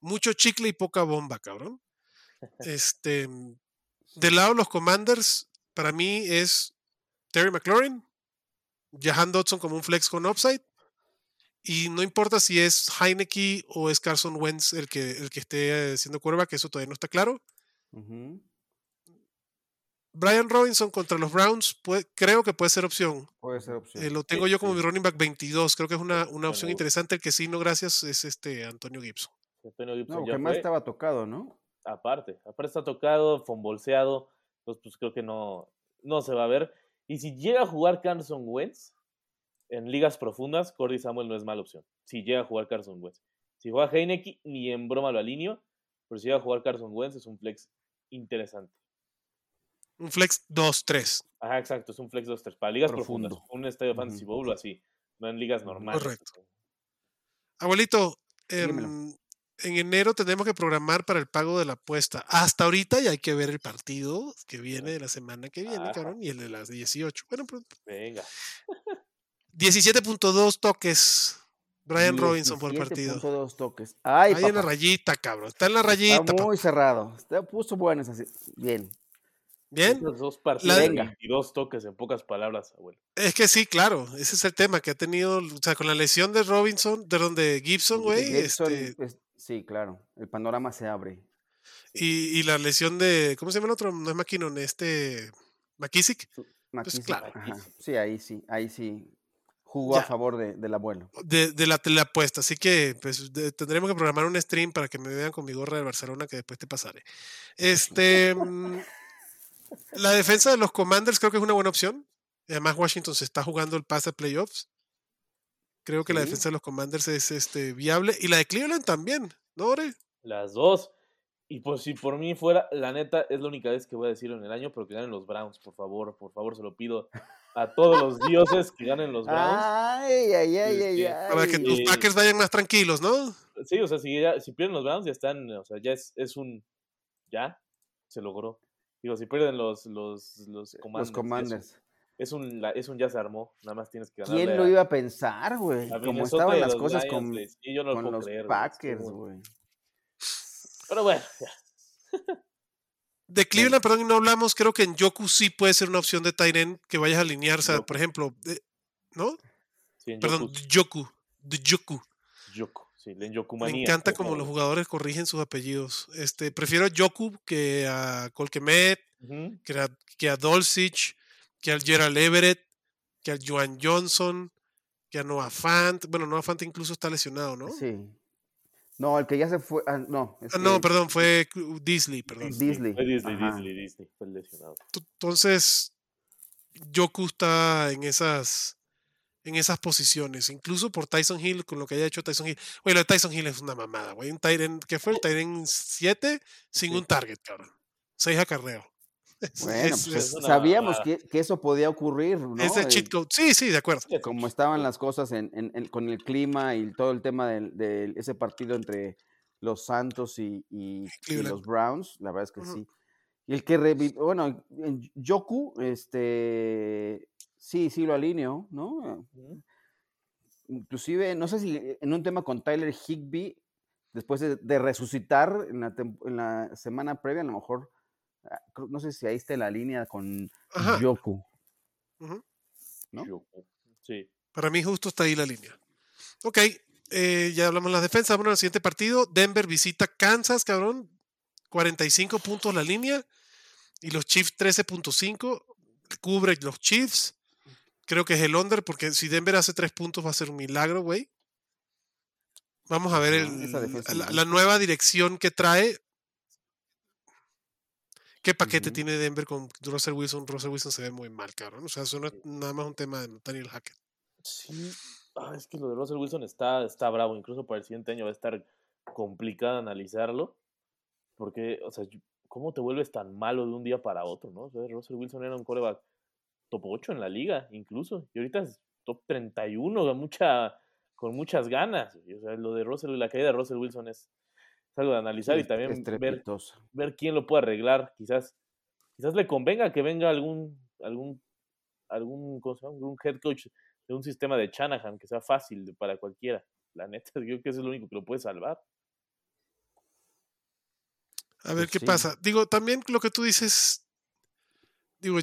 mucho chicle y poca bomba, cabrón. Este, del lado de los Commanders, para mí es Terry McLaurin, Jahan Dodson como un flex con upside. Y no importa si es Heineke o es Carson Wentz el que, el que esté haciendo curva, que eso todavía no está claro. Brian Robinson contra los Browns, puede- creo que puede ser opción. Puede ser opción. Eh, lo tengo yo como sí. mi running back 22. Creo que es una, una opción interesante. El que sí, no gracias, es este Antonio Gibson. Antonio Gibson no, ya porque más fue. estaba tocado, ¿no? aparte. Aparte está tocado, fombolseado. Entonces, pues creo que no, no se va a ver. Y si llega a jugar Carson Wentz en ligas profundas, Cordy Samuel no es mala opción. Si llega a jugar Carson Wentz. Si juega Heineke, ni en broma lo alineo. Pero si llega a jugar Carson Wentz, es un flex interesante. Un flex 2-3. Ajá, exacto, es un flex 2-3. Para ligas Profundo. profundas. Un estadio fantasy bowl o así. No en ligas normales. Correcto. Abuelito, em, en enero tenemos que programar para el pago de la apuesta. Hasta ahorita ya hay que ver el partido que viene de la semana que viene, Ajá. cabrón, y el de las 18. Bueno, pues, Venga. 17.2 toques. Brian Robinson por partido. 17.2 toques. Ay, Ahí en la papá. rayita, cabrón. Está en la rayita. Está papá. muy cerrado. Está puso buenas así. Bien. Bien. Dos partidos, Venga. 22 toques en pocas palabras, abuelo. Es que sí, claro. Ese es el tema que ha tenido. O sea, con la lesión de Robinson, de donde Gibson, güey. Gibson, Este, pues, sí, claro. El panorama se abre. y, y la lesión de. ¿Cómo se llama el otro? No es McKinnon, este. McKissick. McKissick, claro. ajá. Sí, ahí sí, ahí sí. Jugó a favor de- del abuelo. de, de la teleapuesta. Así que pues de- tendremos que programar un stream para que me vean con mi gorra de Barcelona que después te pasaré. Este mm, la defensa de los Commanders creo que es una buena opción. Y Además, Washington se está jugando el pase a playoffs. Creo que la defensa de los Commanders es este, viable. Y la de Cleveland también, ¿no, Ore? Las dos. Y pues si por mí fuera, la neta, es la única vez que voy a decirlo en el año, pero que ganen los Browns, por favor, por favor, se lo pido a todos los <laughs> dioses que ganen los Browns. Ay, ay, ay, ay, Este, ay. Para que tus Packers vayan más tranquilos, ¿no? Sí, o sea, si, ya- si pierden los Browns, ya están, o sea, ya es, es un, ya, se logró. Digo, si pierden los, los, los Commanders, Los Commanders. Es un, es un ya se armó, nada más tienes que ganarle ¿Quién lo a- iba a pensar, güey? Como estaban las cosas Lions, con, güey. Sí, yo no lo con puedo los creer, Packers, güey. Pero bueno, ya. De Cleveland, perdón, y no hablamos. Creo que en Yoku sí puede ser una opción de Tyren que vayas a alinear. O sea, por ejemplo, de- ¿no? Sí, en Perdón, Yoku- Yoku. De Yoku. Yoku, sí, Me encanta como los jugadores corrigen sus apellidos. Este, prefiero a Yoku que a Colquemet, que a, que a Dulcich, que al Gerald Everett, que al Joan Johnson, que a Noah Fant. Bueno, Noah Fant incluso está lesionado, ¿no? Sí. No, el que ya se fue. ah, no, es Ah, no, que perdón, fue Disley, perdón. Disley. Fue Disney. Disney, Disney, fue el lesionado. Entonces, Yoku está en esas en esas posiciones, incluso por Tyson Hill, con lo que haya hecho Tyson Hill. Oye, lo de Tyson Hill es una mamada, güey. Un Tyren, ¿qué fue? El Tyren 7 sin Sí. un target, cabrón. 6 acarreo. <laughs> Es, Bueno, es- pues es- sabíamos que, que eso podía ocurrir, ¿no? es Eh, cheat code. Sí, sí, de acuerdo. Como estaban las cosas en, en- en- con el clima y todo el tema de, ese partido entre los Santos y, y- los Browns, la verdad es que sí. Y el que revivió, bueno, en Yoku, este, sí, sí lo alineo, ¿no? Inclusive, no sé si en un tema con Tyler Higby, después de, de resucitar en la, tem- en la semana previa, a lo mejor, ah, no sé si ahí está la línea con Ajá. Yoku. ¿no? Yoku. Sí. Para mí justo está ahí la línea. Ok, eh, ya hablamos de las defensas. Bueno, el siguiente partido, Denver visita Kansas, cabrón. 45 puntos la línea. Y los Chiefs 13.5. Cubre los Chiefs. Creo que es el under, porque si Denver hace 3 puntos va a ser un milagro, güey. Vamos a ver el- me la, nueva dirección que trae. ¿Qué paquete tiene Denver con Russell Wilson? Russell Wilson se ve muy mal, cabrón. O sea, eso no es nada más un tema de Daniel Hackett. Sí. Ah, es que lo de Russell Wilson está, está bravo. Incluso para el siguiente año va a estar complicado analizarlo. Porque, o sea, ¿cómo te vuelves tan malo de un día para otro, no? O sea, Russell Wilson era un coreback top 8 en la liga, incluso. Y ahorita es top 31, con, mucha, con muchas ganas. Y, O sea, lo de Russell, la caída de Russell Wilson es, es algo de analizar y también ver, ver quién lo puede arreglar. Quizás, quizás le convenga que venga algún, algún, algún, ¿cómo se llama? algún head coach de un sistema de Shanahan que sea fácil de- para cualquiera. La neta, <laughs> yo creo que eso es lo único que lo puede salvar. A ver Pues qué sí. pasa. Digo, también lo que tú dices, digo,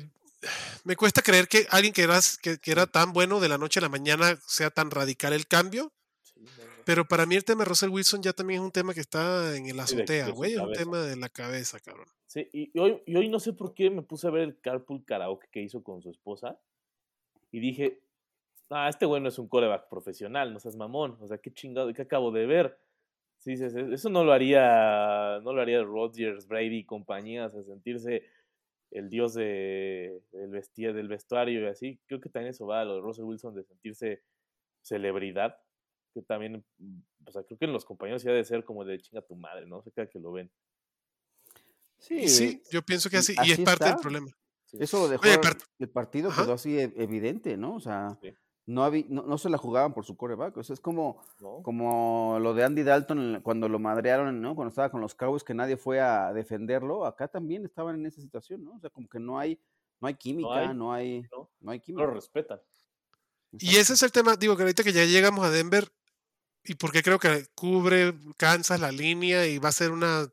me cuesta creer que alguien que era, que, que era tan bueno de la noche a la mañana sea tan radical el cambio, Sí, pero para mí el tema de Russell Wilson ya también es un tema que está en el azotea, güey, es un tema de la cabeza, cabrón. Sí, y hoy, y hoy no sé por qué me puse a ver el carpool karaoke que hizo con su esposa y dije, ah, este güey no es un coreback profesional, no seas mamón, o sea, qué chingado, qué acabo de ver. Sí, dices, "E- eso no lo haría, no lo haría Rodgers, Brady y compañía, o sea, sentirse el dios de, del, vesti- del vestuario y así. Creo que también eso va a lo de Russell Wilson de sentirse celebridad, que también, mm, o sea, creo que en los compañeros ya debe ser como de chinga tu madre, ¿no? O sea, que lo ven. Sí, sí, yo pienso que y así, y es parte del problema. Sí. Eso lo dejó, Oye, el partido Ajá. quedó así e- evidente, ¿no? O sea, Sí. No, no, no se la jugaban por su coreback. O sea, es como, ¿no? como lo de Andy Dalton cuando lo madrearon, ¿no? Cuando estaba con los Cowboys, que nadie fue a defenderlo. Acá también estaban en esa situación, ¿no? O sea, como que no hay, no hay química, hay, no hay, ¿no? no hay No química. lo respetan. Y ese es el tema, digo que ahorita que ya llegamos a Denver, y porque creo que cubre Kansas la línea y va a ser una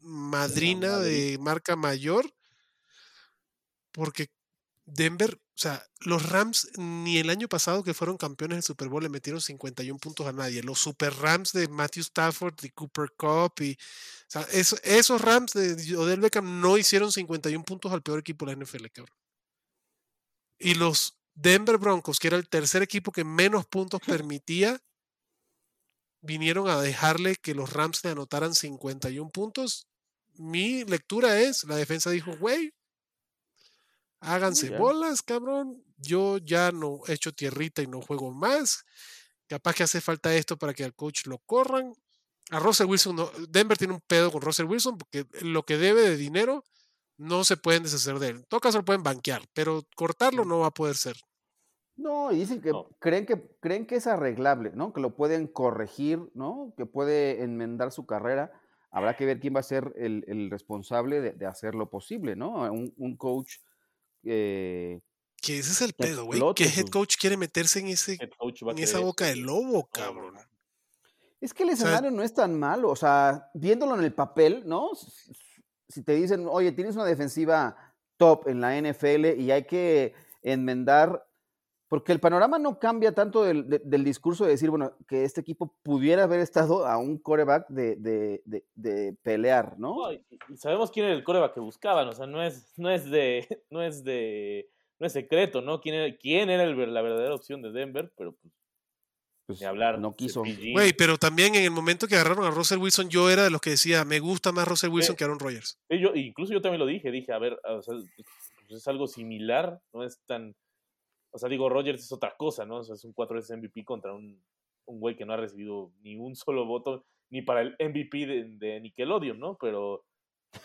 madrina de marca mayor, porque Denver, o sea, los Rams ni el año pasado que fueron campeones del Super Bowl le metieron 51 puntos a nadie. Los Super Rams de Matthew Stafford y Cooper Cup y o sea, eso- esos Rams de Odell Beckham no hicieron 51 puntos al peor equipo de la NFL, cabrón. Y los Denver Broncos, que era el tercer equipo que menos puntos <laughs> permitía, vinieron a dejarle que los Rams le anotaran 51 puntos. Mi lectura es, la defensa dijo, güey, háganse bolas, cabrón. Yo ya no he hecho tierrita y no juego más. Capaz que hace falta esto para que al coach lo corran. A Russell Wilson, no- Denver tiene un pedo con Russell Wilson porque lo que debe de dinero no se pueden deshacer de él. En todo caso lo pueden banquear, pero cortarlo no va a poder ser. No, y dicen que No. creen que creen que es arreglable, ¿no? Que lo pueden corregir, ¿no? Que puede enmendar su carrera. Habrá que ver quién va a ser el, el responsable de, de hacer lo posible, ¿no? Un, un coach eh, Que ese es el pedo, güey. ¿Qué head coach quiere meterse en, ese, en esa boca güey. lobo, cabrón? Es que el sea- escenario no es tan malo, o sea, viéndolo en el papel, ¿no? Si te dicen, oye, tienes una defensiva top en la NFL y hay que enmendar, porque el panorama no cambia tanto del, de- del discurso de decir, bueno, que este equipo pudiera haber estado a un coreback de, de- de- de pelear, ¿no? No, y, sabemos quién era el coreback que buscaban, o sea, no es, no es de, <laughs> no es de, no es secreto, ¿no? ¿Quién era, quién era el la verdadera opción de Denver? Pero pues, Pues, ni hablar. no quiso. Steve Jean. Güey, pero también en el momento que agarraron a Russell Wilson, yo era de los que decía, me gusta más Russell Wilson Sí. que Aaron Rodgers. Sí, yo, incluso yo también lo dije, dije, a ver, o sea, pues es algo similar, no es tan, o sea, digo, Rogers es otra cosa, ¿no? O sea, es un cuatro veces MVP contra un, un güey que no ha recibido ni un solo voto, ni para el MVP de, de Nickelodeon, ¿no? Pero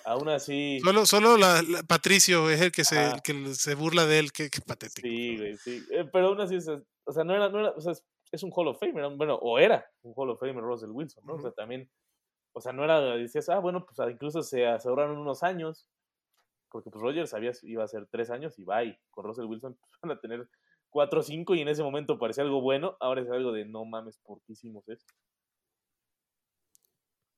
aún así, Solo, solo la, la- Patricio es el que se, el que se burla de él, qué, qué patético. sí, güey, sí, Eh, pero aún así, o sea, no era, no era, o sea, es, un Hall of Famer, bueno, o era un Hall of Famer Russell Wilson, ¿no? O sea, también, o sea, no era, decías, ah, bueno, pues ah, incluso se aseguraron unos años, porque pues Rogers sabía iba a ser tres años y bye. Con Russell Wilson <laughs> pues, van a tener cuatro o cinco y en ese momento parecía algo bueno, ahora es algo de no mames, ¿por qué hicimos esto?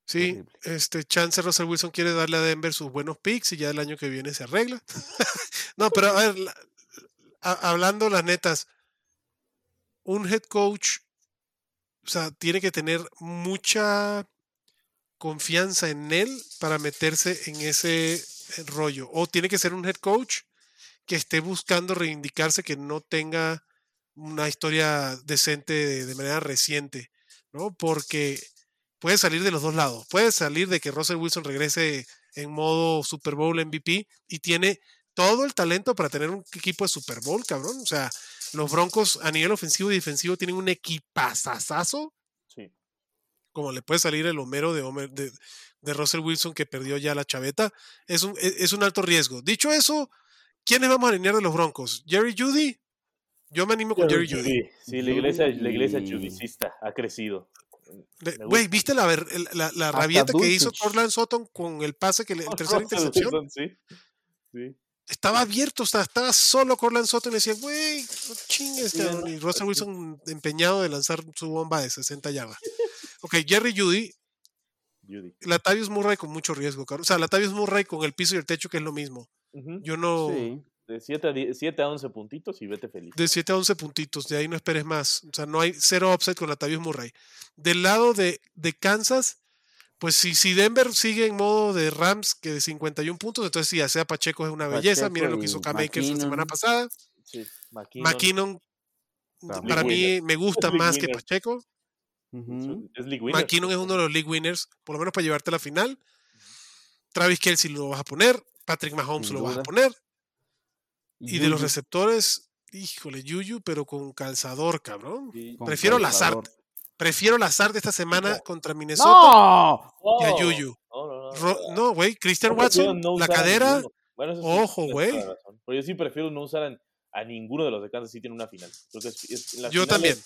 Sí, este Chance Russell Wilson quiere darle a Denver sus buenos picks y ya el año que viene se arregla. <laughs> no, pero a ver, la- a- hablando las netas, un head coach, o sea, tiene que tener mucha confianza en él para meterse en ese rollo. O tiene que ser un head coach que esté buscando reivindicarse, que no tenga una historia decente de, de manera reciente, ¿no? Porque puede salir de los dos lados. Puede salir de que Russell Wilson regrese en modo Super Bowl MVP y tiene todo el talento para tener un equipo de Super Bowl, cabrón. O sea, los Broncos a nivel ofensivo y defensivo tienen un equipazazazo, Sí. como le puede salir el Homero de, Homer, de, de Russell Wilson que perdió ya la chaveta. Es un, e- es un alto riesgo. Dicho eso, ¿quiénes vamos a alinear de los Broncos? ¿Jerry Judy? Yo me animo con Jerry Judy. Sí, la iglesia, la Judy. iglesia judicista ha crecido. Güey. ¿viste la, la, la Hasta rabieta que hizo. Corland Sutton con el pase que le, el tercera <laughs> intercepción? Sí. sí. Estaba abierto, o sea, estaba solo Corland Sutton y decía, güey, no chingues, Sí, cabrón", no, Y Russell. Wilson empeñado de lanzar su bomba de 60 yardas. Ok, Jerry Judy, Judy. Latavius Murray con mucho riesgo, cabrón. O sea, Latavius Murray con el piso y el techo, que es lo mismo. Yo no. Sí. De 7 a, 10 7 a 11 puntitos y vete feliz. De 7 a 11 puntitos, de ahí no esperes más. O sea, no hay cero upset con Latavius Murray. Del lado de, de Kansas, pues si, si Denver sigue en modo de Rams, que de 51 puntos, entonces sí, ya sea Pacheco es una belleza. Pacheco Miren lo que hizo Cam Akers la semana pasada. Sí. McKinnon. Para mí, me gusta más que winner. Es league winner. McKinnon es uno de los league winners, por lo menos para llevarte a la final. Travis Kelsey lo vas a poner. Patrick Mahomes Sin lo vas a poner. Y de los receptores, híjole, Yuyu, pero con calzador, cabrón. Sí. con prefiero Lazard. calzador. Prefiero Lazard de esta semana No. contra Minnesota ¡No! y a No, Yuyu. No, no, no. Ro- No, güey, Christian Watson, no la cadera. Bueno, sí, Ojo, güey. Pero yo sí prefiero no usar a, ninguno de los de Kansas City en una final. Creo que es- es- en las Yo finales- también.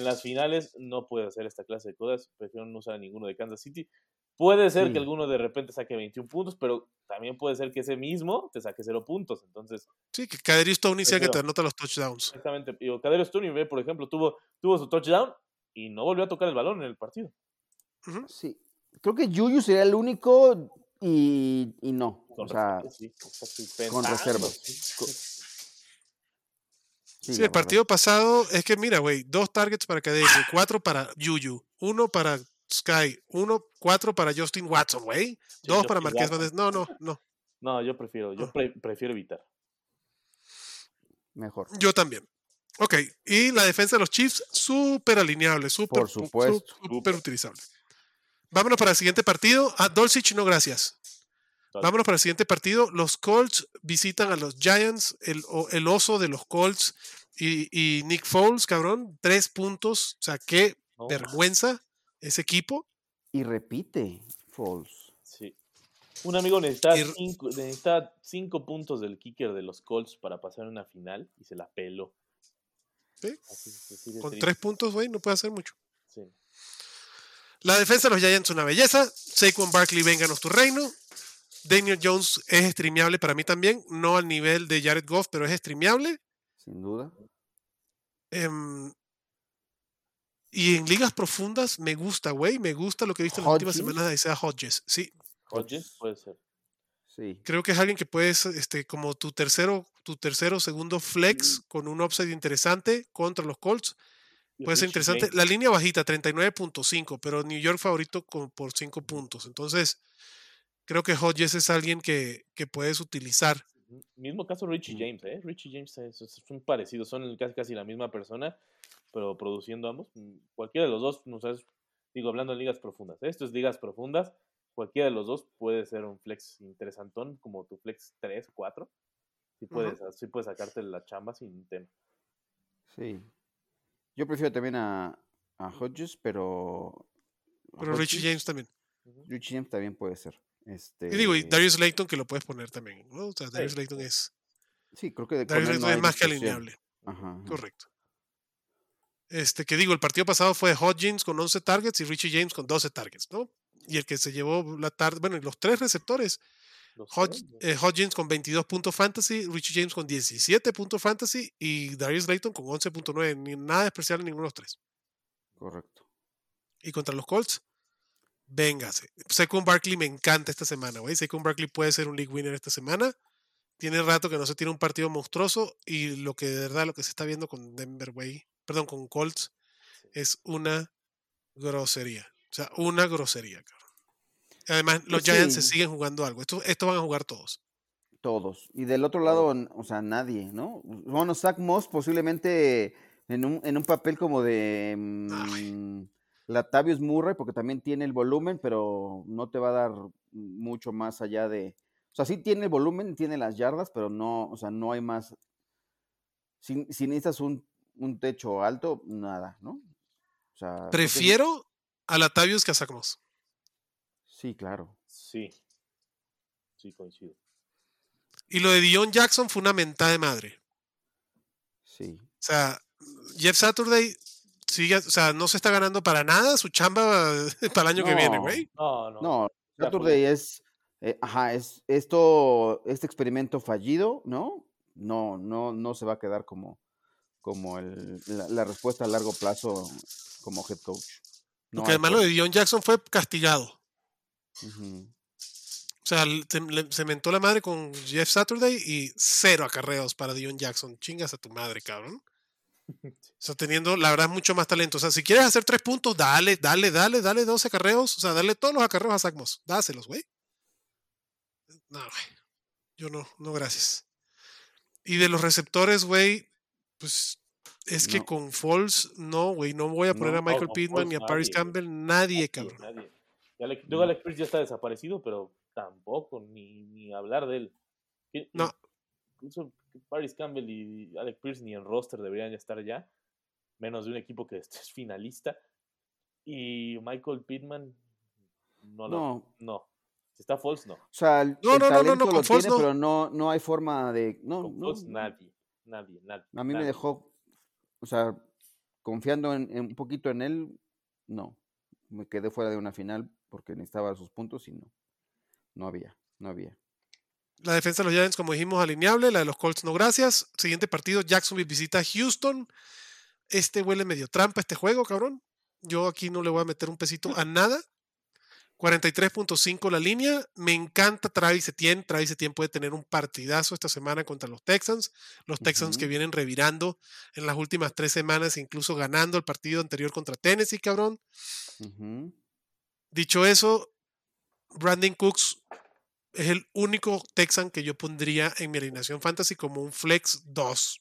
En las finales no puede hacer esta clase de cosas. Prefiero no usar a ninguno de Kansas City. Puede ser Sí. que alguno de repente saque 21 puntos, pero también puede ser que ese mismo te saque 0 puntos. Entonces, Sí, que Kaderi Stone sea que te anota los touchdowns. exactamente. Digo, Cadero Stoney, por ejemplo, tuvo, tuvo su touchdown y no volvió a tocar el balón en el partido. Sí. Creo que Yuyu sería el único y, y no. Con O sea, sí, con reservas. Sí. El partido pasado es que mira, güey, dos targets para Kaderi, cuatro para Yuyu, uno para Sky, uno, cuatro para Justin Watson, güey. Sí, dos para Marqués. Valdés. No, no, no. No, yo prefiero, yo Ah. pre- prefiero evitar. Mejor. Yo también. Ok, y la defensa de los Chiefs, súper alineable, súper Por supuesto. su- súper utilizable. Vámonos para el siguiente partido. A Dolcich, no gracias. Vámonos para el siguiente partido. Los Colts visitan a los Giants, el, oso de los Colts y, y Nick Foles, cabrón. Tres puntos. O sea, qué vergüenza ese equipo. Y repite, Falls. Sí. Un amigo Y r- cinco, puntos del kicker de los Colts para pasar una final y se la peló. Sí. Así, así de Con triste. tres puntos, güey, no puede hacer mucho. Sí. La defensa de los Giants es una belleza. Saquon Barkley, vénganos tu reino. Daniel Jones es streameable para mí también. No al nivel de Jared Goff, pero es streameable. Sin duda. Em, y en ligas profundas me gusta, güey. Me gusta lo que he visto en las últimas semanas de Isaiah Hodges. Sí, Hodges puede ser. Sí. creo que es alguien que puedes, este, como tu tercero, tu tercero, segundo flex con un upside interesante contra los Colts. Puede ser interesante. La línea bajita, 39.5, pero New York favorito con- por 5 puntos. Entonces, creo que Hodges es alguien que, que puedes utilizar. Mismo caso Richie Mm. James, ¿eh? Richie James es, es- son parecidos, son casi, casi la misma persona, pero produciendo ambos. Mm, Cualquiera de los dos, no sabes, digo, hablando en ligas profundas, ¿eh? esto es ligas profundas, cualquiera de los dos puede ser un flex interesantón, como tu flex 3, 4. Sí puedes, sí puedes sacarte la chamba sin tema. Sí. Yo prefiero también a, a Hodges, pero. a Pero Richie James también. Richie James también puede ser. Este, Y digo, y Darius Layton que lo puedes poner también. ¿no? O sea, Darius Sí, Layton es, Sí, creo que de Darius no Layton es más que alineable. Ajá, ajá. Correcto. Este, que digo, el partido pasado fue Hodgins con 11 targets y Richie James con 12 targets, ¿no? Y el que se llevó la tarde, bueno, los tres receptores, Hodg- eh, Hodgins con 22 puntos fantasy, Richie James con 17 puntos fantasy y Darius Layton con 11.9, ni nada especial en ninguno de los tres. Correcto. Y contra los Colts, véngase. Saquon Barkley me encanta esta semana, güey. Saquon Barkley puede ser un league winner esta semana. Tiene rato que no se tiene un partido monstruoso y lo que de verdad, lo que se está viendo con Denver, güey, perdón, con Colts, es una grosería. O sea, una grosería, cabrón. Además, los Pues Giants se siguen jugando algo. Esto, esto van a jugar todos. Todos. Y del otro lado, o sea, nadie, ¿no? Bueno, Zach Moss posiblemente en un, en un papel como de Ay. Mm, Latavius Murray, porque también tiene el volumen, pero no te va a dar mucho más allá de. O sea, sí tiene el volumen, tiene las yardas, pero no, o sea, no hay más. Si, si necesitas un, un techo alto, nada, ¿no? O sea, Prefiero a Latavius que a Zach Moss. Sí, claro. Sí. Sí, coincido. Y lo de Dion Jackson fue una mentada de madre. Sí. O sea, Jeff Saturday sigue, o sea, no se está ganando para nada su chamba para el año que viene, No. güey. No, no. No. Saturday es, eh, ajá, es esto, este experimento fallido, ¿no? No, no, no se va a quedar como, como el, la, la respuesta a largo plazo como head coach. No Porque además lo de Dion Jackson fue castigado. O sea, se, le- se mentó la madre con Jeff Saturday y cero acarreos para Dion Jackson. Chingas a tu madre, cabrón. O sea, teniendo, la verdad, mucho más talento. O sea, si quieres hacer tres puntos, dale, dale, dale, dale 12 acarreos. O sea, dale todos los acarreos a Zach Moss. Dáselos, güey. No, güey. Yo no, no, gracias. Y de los receptores, güey, pues es que con Falls, no, güey. No voy a poner No, a Michael Pittman ni a Paris nadie. Campbell, nadie, Nadie, cabrón. nadie. Y luego No. Alec Pierce ya está desaparecido, pero tampoco, ni, ni hablar de él. No. Paris Campbell y Alec Pierce ni en roster deberían ya estar ya, menos de un equipo que <laughs> es finalista. Y Michael Pittman, no, lo- No, no. Si está false, no. o sea, el, No, el no, no, no, talento no, lo Foles tiene, no. pero no, no hay forma de, no, Con no, Foles, nadie. nadie, nadie. A mí me dejó, o sea, confiando en, en un poquito en él, no. Me quedé fuera de una final porque necesitaba sus puntos y no. No había, no había. La defensa de los Giants, como dijimos, alineable. La de los Colts, no gracias. Siguiente partido, Jacksonville visita a Houston. Este huele medio trampa este juego, cabrón. Yo aquí no le voy a meter un pesito a nada. 43.5 la línea. Me encanta Travis Etienne. Travis Etienne puede tener un partidazo esta semana contra los Texans. Los Texans que vienen revirando en las últimas tres semanas, incluso ganando el partido anterior contra Tennessee, cabrón. Dicho eso, Brandon Cooks es el único Texan que yo pondría en mi alineación fantasy como un flex 2.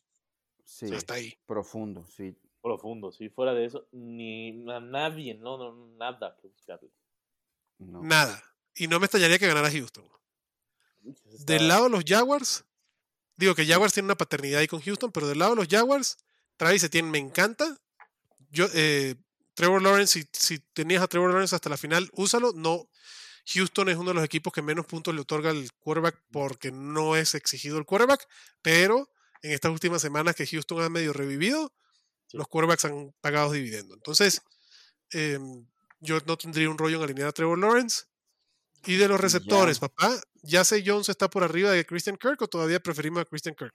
Sí, Hasta ahí. profundo, sí. Profundo, sí. Fuera de eso, ni a nadie, no, no, nada que buscarle. No. Nada. Y no me extrañaría que ganara Houston. Está- Del lado de los Jaguars, digo que Jaguars tiene una paternidad ahí con Houston, pero del lado de los Jaguars, Travis Etienne me encanta. Yo, eh, Trevor Lawrence, si, si tenías a Trevor Lawrence hasta la final, úsalo. No, Houston es uno de los equipos que menos puntos le otorga al quarterback porque no es exigido el quarterback, pero en estas últimas semanas que Houston ha medio revivido, Sí. los quarterbacks han pagado dividendo. Entonces, em, yo no tendría un rollo en alinear a Trevor Lawrence. Y de los receptores, papá, ¿ya sé Jones está por arriba de Christian Kirk o todavía preferimos a Christian Kirk?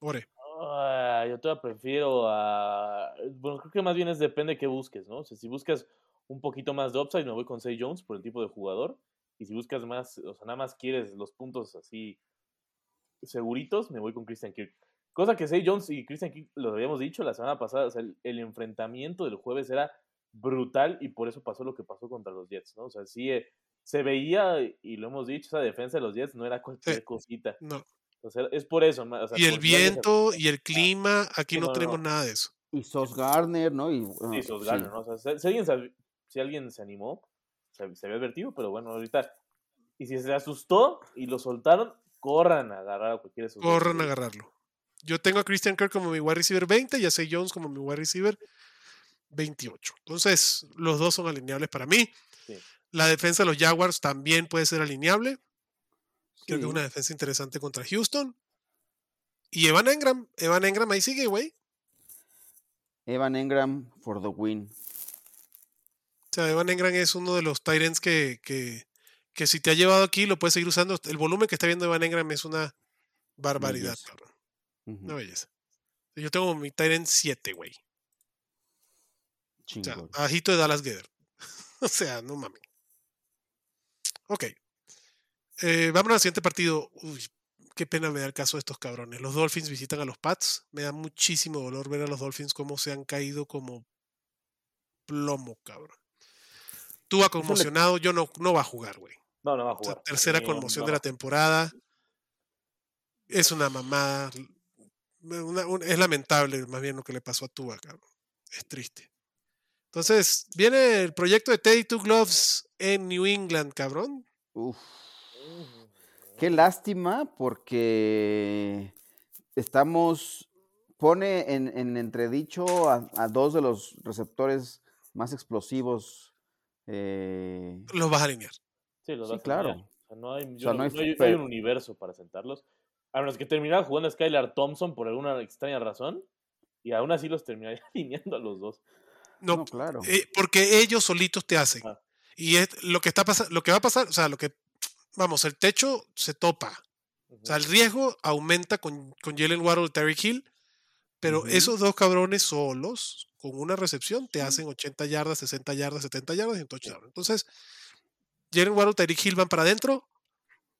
Ore. Ah, yo todavía prefiero a. Bueno, creo que más bien es depende de qué busques, ¿no? O sea, si buscas un poquito más de upside, me voy con Say Jones por el tipo de jugador. Y si buscas más, o sea, nada más quieres los puntos así seguritos, me voy con Christian Kirk. Cosa que Say Jones y Christian Kirk lo habíamos dicho la semana pasada, o sea, el, el enfrentamiento del jueves era brutal y por eso pasó lo que pasó contra los Jets, ¿no? O sea, sí eh, se veía, y lo hemos dicho, esa defensa de los Jets no era cualquier Sí. cosita. No. O sea, es por eso. o sea, Y el viento y el clima, aquí Sí, no tenemos no. nada de eso. Y Sos Garner, ¿no? Y, Sí, ah, sos sí. Garner, ¿no? O sea, si, alguien, si alguien se animó, se, se había advertido, pero bueno, ahorita. Y si se asustó y lo soltaron, corran a agarrar a cualquiera de Corran a agarrarlo. Yo tengo a Christian Kirk como mi wide receiver 20 y a Zay Jones como mi wide receiver 28. Entonces, los dos son alineables para mí. Sí. La defensa de los Jaguars también puede ser alineable. Creo que es una defensa interesante contra Houston. Y Evan Engram, Evan Engram ahí sigue, güey. Evan Engram for the win. O sea, Evan Engram es uno de los Tyrants que, que, que si te ha llevado aquí lo puedes seguir usando. El volumen que está viendo Evan Engram es una barbaridad, cabrón. Ujú, Una belleza. Yo tengo mi Tyrant 7, güey. O sea, chingón. bajito de Dallas Gether. <laughs> o sea, no mames. Ok. Eh, vámonos al siguiente partido. Uy, qué pena me da el caso de estos cabrones. Los Dolphins visitan a los Pats. Me da muchísimo dolor ver a los Dolphins cómo se han caído como plomo, cabrón. Tú conmocionado, yo no, no va a jugar, güey. No, no va a O sea, jugar. tercera conmoción no de la temporada. Es una mamada. una- un- es lamentable más bien lo que le pasó a Tua, cabrón. Es triste. Entonces, viene el proyecto de Teddy Two Gloves en New England, cabrón. Uf. Qué lástima porque estamos, pone en, en entredicho a, a dos de los receptores más explosivos. Eh, Los vas a alinear. Sí, los Sí, vas a claro. alinear. O sea, no hay, yo sea, no- no hay no hay- no hay super- un universo para sentarlos. A menos que terminara jugando Skylar Thompson por alguna extraña razón. Y aún así los terminaría <laughs> alineando a los dos. No, no, claro. eh, porque ellos solitos te hacen. Ah. Y es lo que está pasando, lo que va a pasar, o sea, lo que, vamos, el techo se topa. O sea, el riesgo aumenta con, con Jalen Waddle y Terry Hill, pero esos dos cabrones solos, con una recepción, te hacen 80 yardas, 60 yardas, 70 yardas y un touchdown. Entonces, Jalen Waddle Terry Hill van para adentro.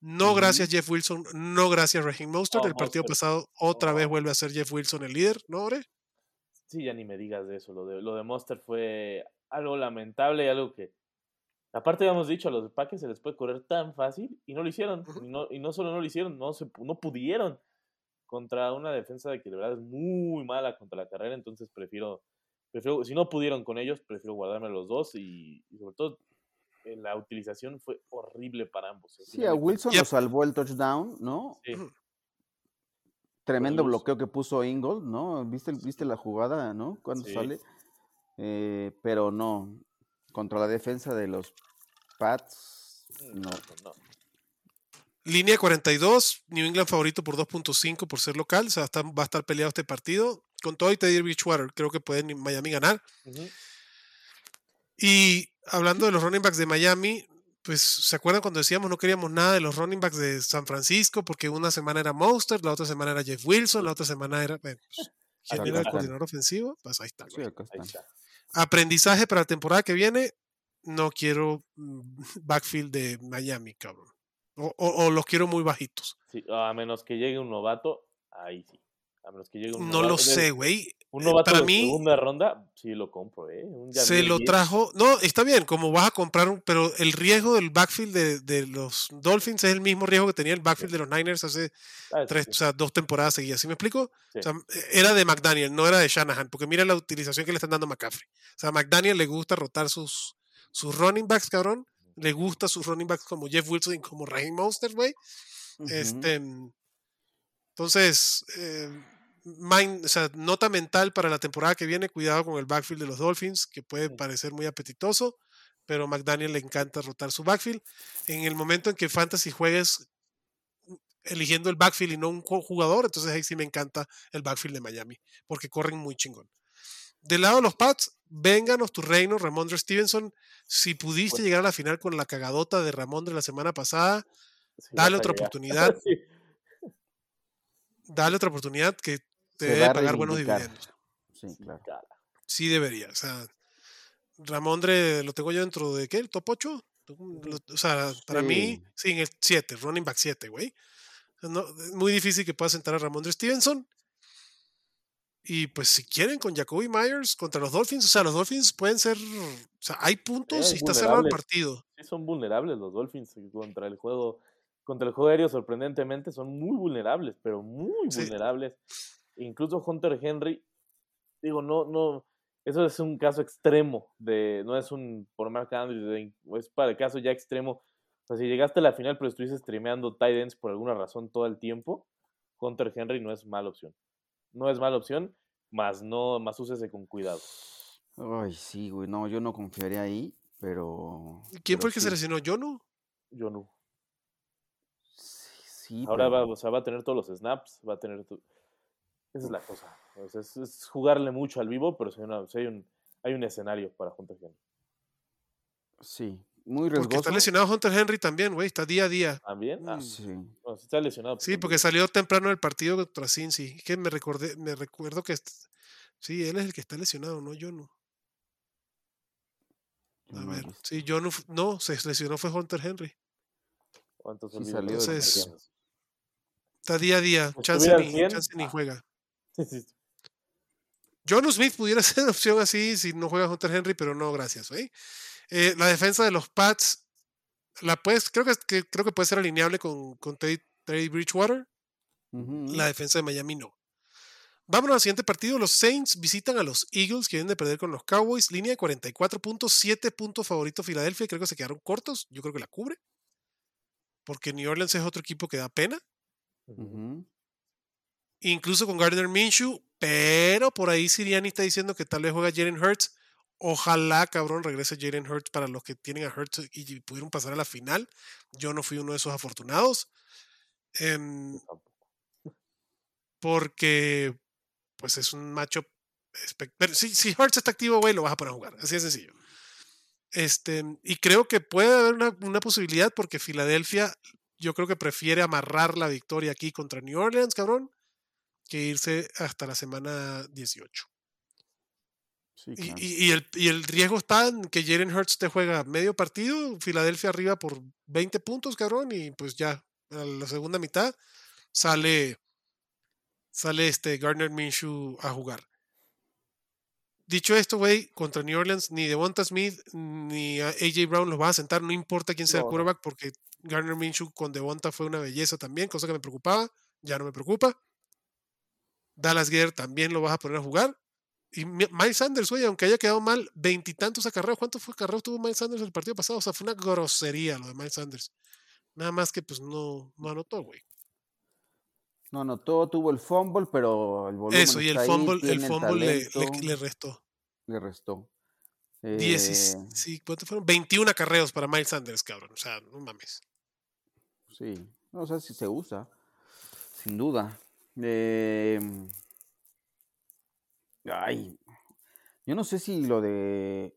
No gracias Jeff Wilson, no gracias Raheem Mostert. Oh, el partido Mostert. pasado otra vez vuelve a ser Jeff Wilson el líder, ¿no, Ore? Sí, ya ni me digas de eso. Lo de, lo de Monster fue algo lamentable y algo que. Aparte, habíamos dicho, a los Packers se les puede correr tan fácil y no lo hicieron. Y, no, y no solo no lo hicieron, no, se, no pudieron contra una defensa de que de verdad es muy mala contra la carrera. Entonces prefiero, prefiero si no pudieron con ellos, prefiero guardarme los dos y, y sobre todo eh, la utilización fue horrible para ambos. al Sí, a. Wilson Yep. lo salvó el touchdown, ¿no? Sí. Tremendo bloqueo que puso Ingold, ¿no? ¿Viste, viste la jugada, ¿no? Cuando Sí. sale. Eh, pero no. Contra la defensa de los Pats, Mm, no. no. Línea 42, New England favorito por 2.5 por ser local, o sea, está- va a estar peleado este partido. Con todo y Teddy Bridgewater, creo que pueden Miami ganar. Y hablando de los running backs de Miami, pues se acuerdan cuando decíamos no queríamos nada de los running backs de San Francisco porque una semana era Monster, la otra semana era Jeff Wilson, la otra semana era bueno, pues, <laughs> ¿quién era el están. coordinador ofensivo? Pues ahí está. Sí, Ahí. Aprendizaje para la temporada que viene, no quiero mm, <laughs> backfield de Miami, cabrón. O, o- o los quiero muy bajitos. Sí, a menos que llegue un novato, ahí sí. A menos que llegue un No lo sé, güey. Un Eh, novato para de mí- segunda ronda, sí lo compro, ¿eh? Un Se lo trajo. No, está bien, como vas a comprar un. Pero el riesgo del backfield de, de los Dolphins es el mismo riesgo que tenía el backfield de los Niners hace ah, tres, sí, o sea, dos temporadas seguidas. ¿Sí me explico? Sí. O sea, era de McDaniel, no era de Shanahan, porque mira la utilización que le están dando a McCaffrey. O sea, a McDaniel le gusta rotar sus, sus running backs, cabrón. Le gusta sus running backs como Jeff Wilson y como Raheem Monster, güey. Este, entonces, eh, mind- o sea, nota mental para la temporada que viene, cuidado con el backfield de los Dolphins, que puede parecer muy apetitoso, pero McDaniel le encanta rotar su backfield. En el momento en que Fantasy juegues eligiendo el backfield y no un jugador, entonces ahí sí me encanta el backfield de Miami, porque corren muy chingón. Del lado de los Pats, vénganos tu reino, Ramondre Stevenson. Si pudiste Pues- llegar a la final con la cagadota de Ramondre la semana pasada, sí dale otra llegar. oportunidad. <laughs> Sí. dale otra oportunidad que te debe pagar buenos dividendos. Sí, claro. Sí debería. O sea, Ramondre lo tengo yo dentro de qué? ¿El top 8? O sea, para mí, sí, en el 7, running back 7, güey. No- es muy difícil que pueda sentar a Ramondre Stevenson. Y pues si quieren con Jacoby Myers contra los Dolphins, o sea, los Dolphins pueden ser, o sea, hay puntos Eh, y está cerrado el vulnerables. partido. Sí, son vulnerables los Dolphins contra el juego, contra el juego aéreo, sorprendentemente, son muy vulnerables, pero muy Sí. Incluso Hunter Henry, digo, no, no, eso es un caso extremo, de, no es un por Mark Andrews, de- es para el caso ya extremo. O sea, si llegaste a la final pero estuviste streameando tight ends por alguna razón todo el tiempo, Hunter Henry no es mala opción. No es mala opción, más no, más úsese con cuidado. Ay, sí, güey. No, yo no confiaría ahí, pero. ¿Quién pero fue el que se lesionó? ¿Yo no? Yo no. Sí, sí, Ahora va, o sea, va a tener todos los snaps, va a tener... Esa es la cosa. es, es jugarle mucho al vivo, pero si hay, una- si hay un, hay un escenario para Hunter Henry. Sí, muy Porque está riesgoso. lesionado Hunter Henry también, güey. Está día a día. ¿También? Ah. Sí. está lesionado. Sí, porque salió temprano del partido contra Cincy. Que me recordé, me recuerdo que sí, él es el que está lesionado, no yo no. A no ver, sí, yo no, no, se lesionó fue Hunter Henry. ¿Cuántos sí salió Entonces. Está día a día. Pues Chance ni, 100, chance ni ah. juega. John Smith pudiera <laughs> ser opción así si no juega Hunter Henry, pero no, gracias. ¿eh? Eh, la defensa de los Pats, la puedes, creo que, que- creo que puede ser alineable con, con Teddy, Teddy Bridgewater. La defensa de Miami no. Vámonos al siguiente partido. Los Saints visitan a los Eagles, que vienen de perder con los Cowboys. Línea de 44.7 puntos favorito Filadelfia. Creo que se quedaron cortos. Yo creo que la cubre. Porque New Orleans es otro equipo que da pena. Ujú. Incluso con Gardner Minshew. Pero por ahí Siriani está diciendo que tal vez juega Jalen Hurts. Ojalá, cabrón, regrese Jalen Hurts para los que tienen a Hurts y pudieron pasar a la final. Yo no fui uno de esos afortunados. Em, porque pues es un espec- pero si, si Hurts está activo, güey, lo vas a poner a jugar. Así de sencillo. Este, y creo que puede haber una, una posibilidad porque Filadelfia, yo creo que prefiere amarrar la victoria aquí contra New Orleans, cabrón, que irse hasta la semana 18. Sí, Y, claro. y- y el, y el riesgo está en que Jalen Hurts te juega medio partido, Filadelfia arriba por 20 puntos, cabrón, y pues ya, a la segunda mitad sale, sale este Gardner Minshew a jugar. Dicho esto, güey, contra New Orleans, ni Devonta Smith ni a AJ Brown los va a sentar, no importa quién sea No, el quarterback, porque Gardner Minshew con Devonta fue una belleza también, cosa que me preocupaba, ya no me preocupa. Dallas Guerrero también lo vas a poner a jugar. Y Mi- Miles Sanders, güey, aunque haya quedado mal, veintitantos acarreos. ¿Cuántos fue acarreos tuvo Miles Sanders el partido pasado? O sea, fue una grosería lo de Miles Sanders. Nada más que pues no, no anotó, güey. No, no, todo tuvo el fumble, pero el volumen Eso, y el ahí, fumble, el fumble le, le- restó. le restó. Diecis- Eh, sí, ¿cuántos fueron? 21 acarreos para Miles Sanders, cabrón. O sea, no mames. sí, No sé si se usa, sin duda. Eh, ay, yo no sé si lo de.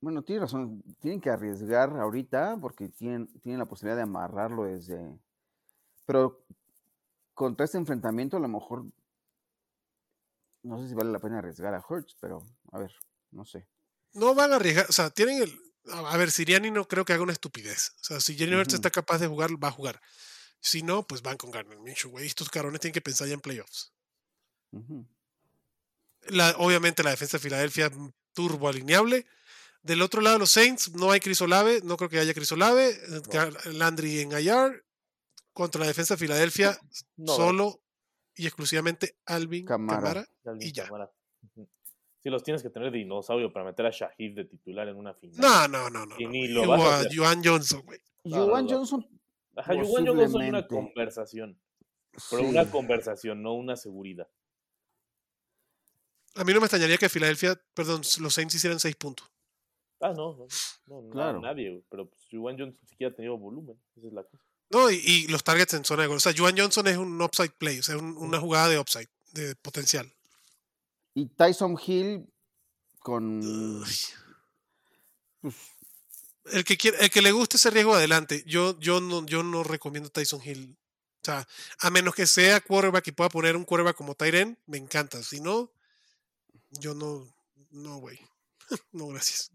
Bueno, tiene razón, tienen que arriesgar ahorita porque tienen, tienen la posibilidad de amarrarlo desde. Pero contra este enfrentamiento, a lo mejor. No sé si vale la pena arriesgar a Hurts, pero a ver, no sé. No van a arriesgar, o sea, tienen el. A ver, Siriani no creo que haga una estupidez. O sea, si Jenny Hurts Ujú. está capaz de jugar, va a jugar. Si no, pues van con Garner Minshew, güey. Estos carones tienen que pensar ya en playoffs. La, obviamente la defensa de Filadelfia es turbo alineable. Del otro lado, los Saints, no hay Chris Olave, no creo que haya Chris Olave. eh, Landry en IR. Contra la defensa de Filadelfia, No, solo y exclusivamente Alvin Camara. Camara. Alvin y ya. Kamara. Ujú. Sí, los tienes que tener de dinosaurio para meter a Shahid de titular en una final. No, no, no, no. Y ni lo vas a. Joan Johnson, güey. No, no, Juwan no. Johnson, Ajá, yo igual yo no soy una conversación. Pero sí. una conversación, no una seguridad. A mí no me extrañaría que Filadelfia, perdón, los Saints hicieran seis puntos. Ah, no, no, no, Claro. nadie, güey, pero pues, Juwan Johnson ni siquiera ha tenido volumen, esa es la cosa. No, y, y los targets en zona de gol. O sea, Joan Johnson es un upside play, o sea, un- una jugada de upside, de potencial. Y Tyson Hill con. Uy. El que, quiere, el que le guste ese riesgo, adelante. Yo, yo, no, yo no recomiendo Tyson Hill. O sea, a menos que sea quarterback y pueda poner un quarterback como Tyren, me encanta. Si no, yo no, no, güey. <laughs> no, gracias.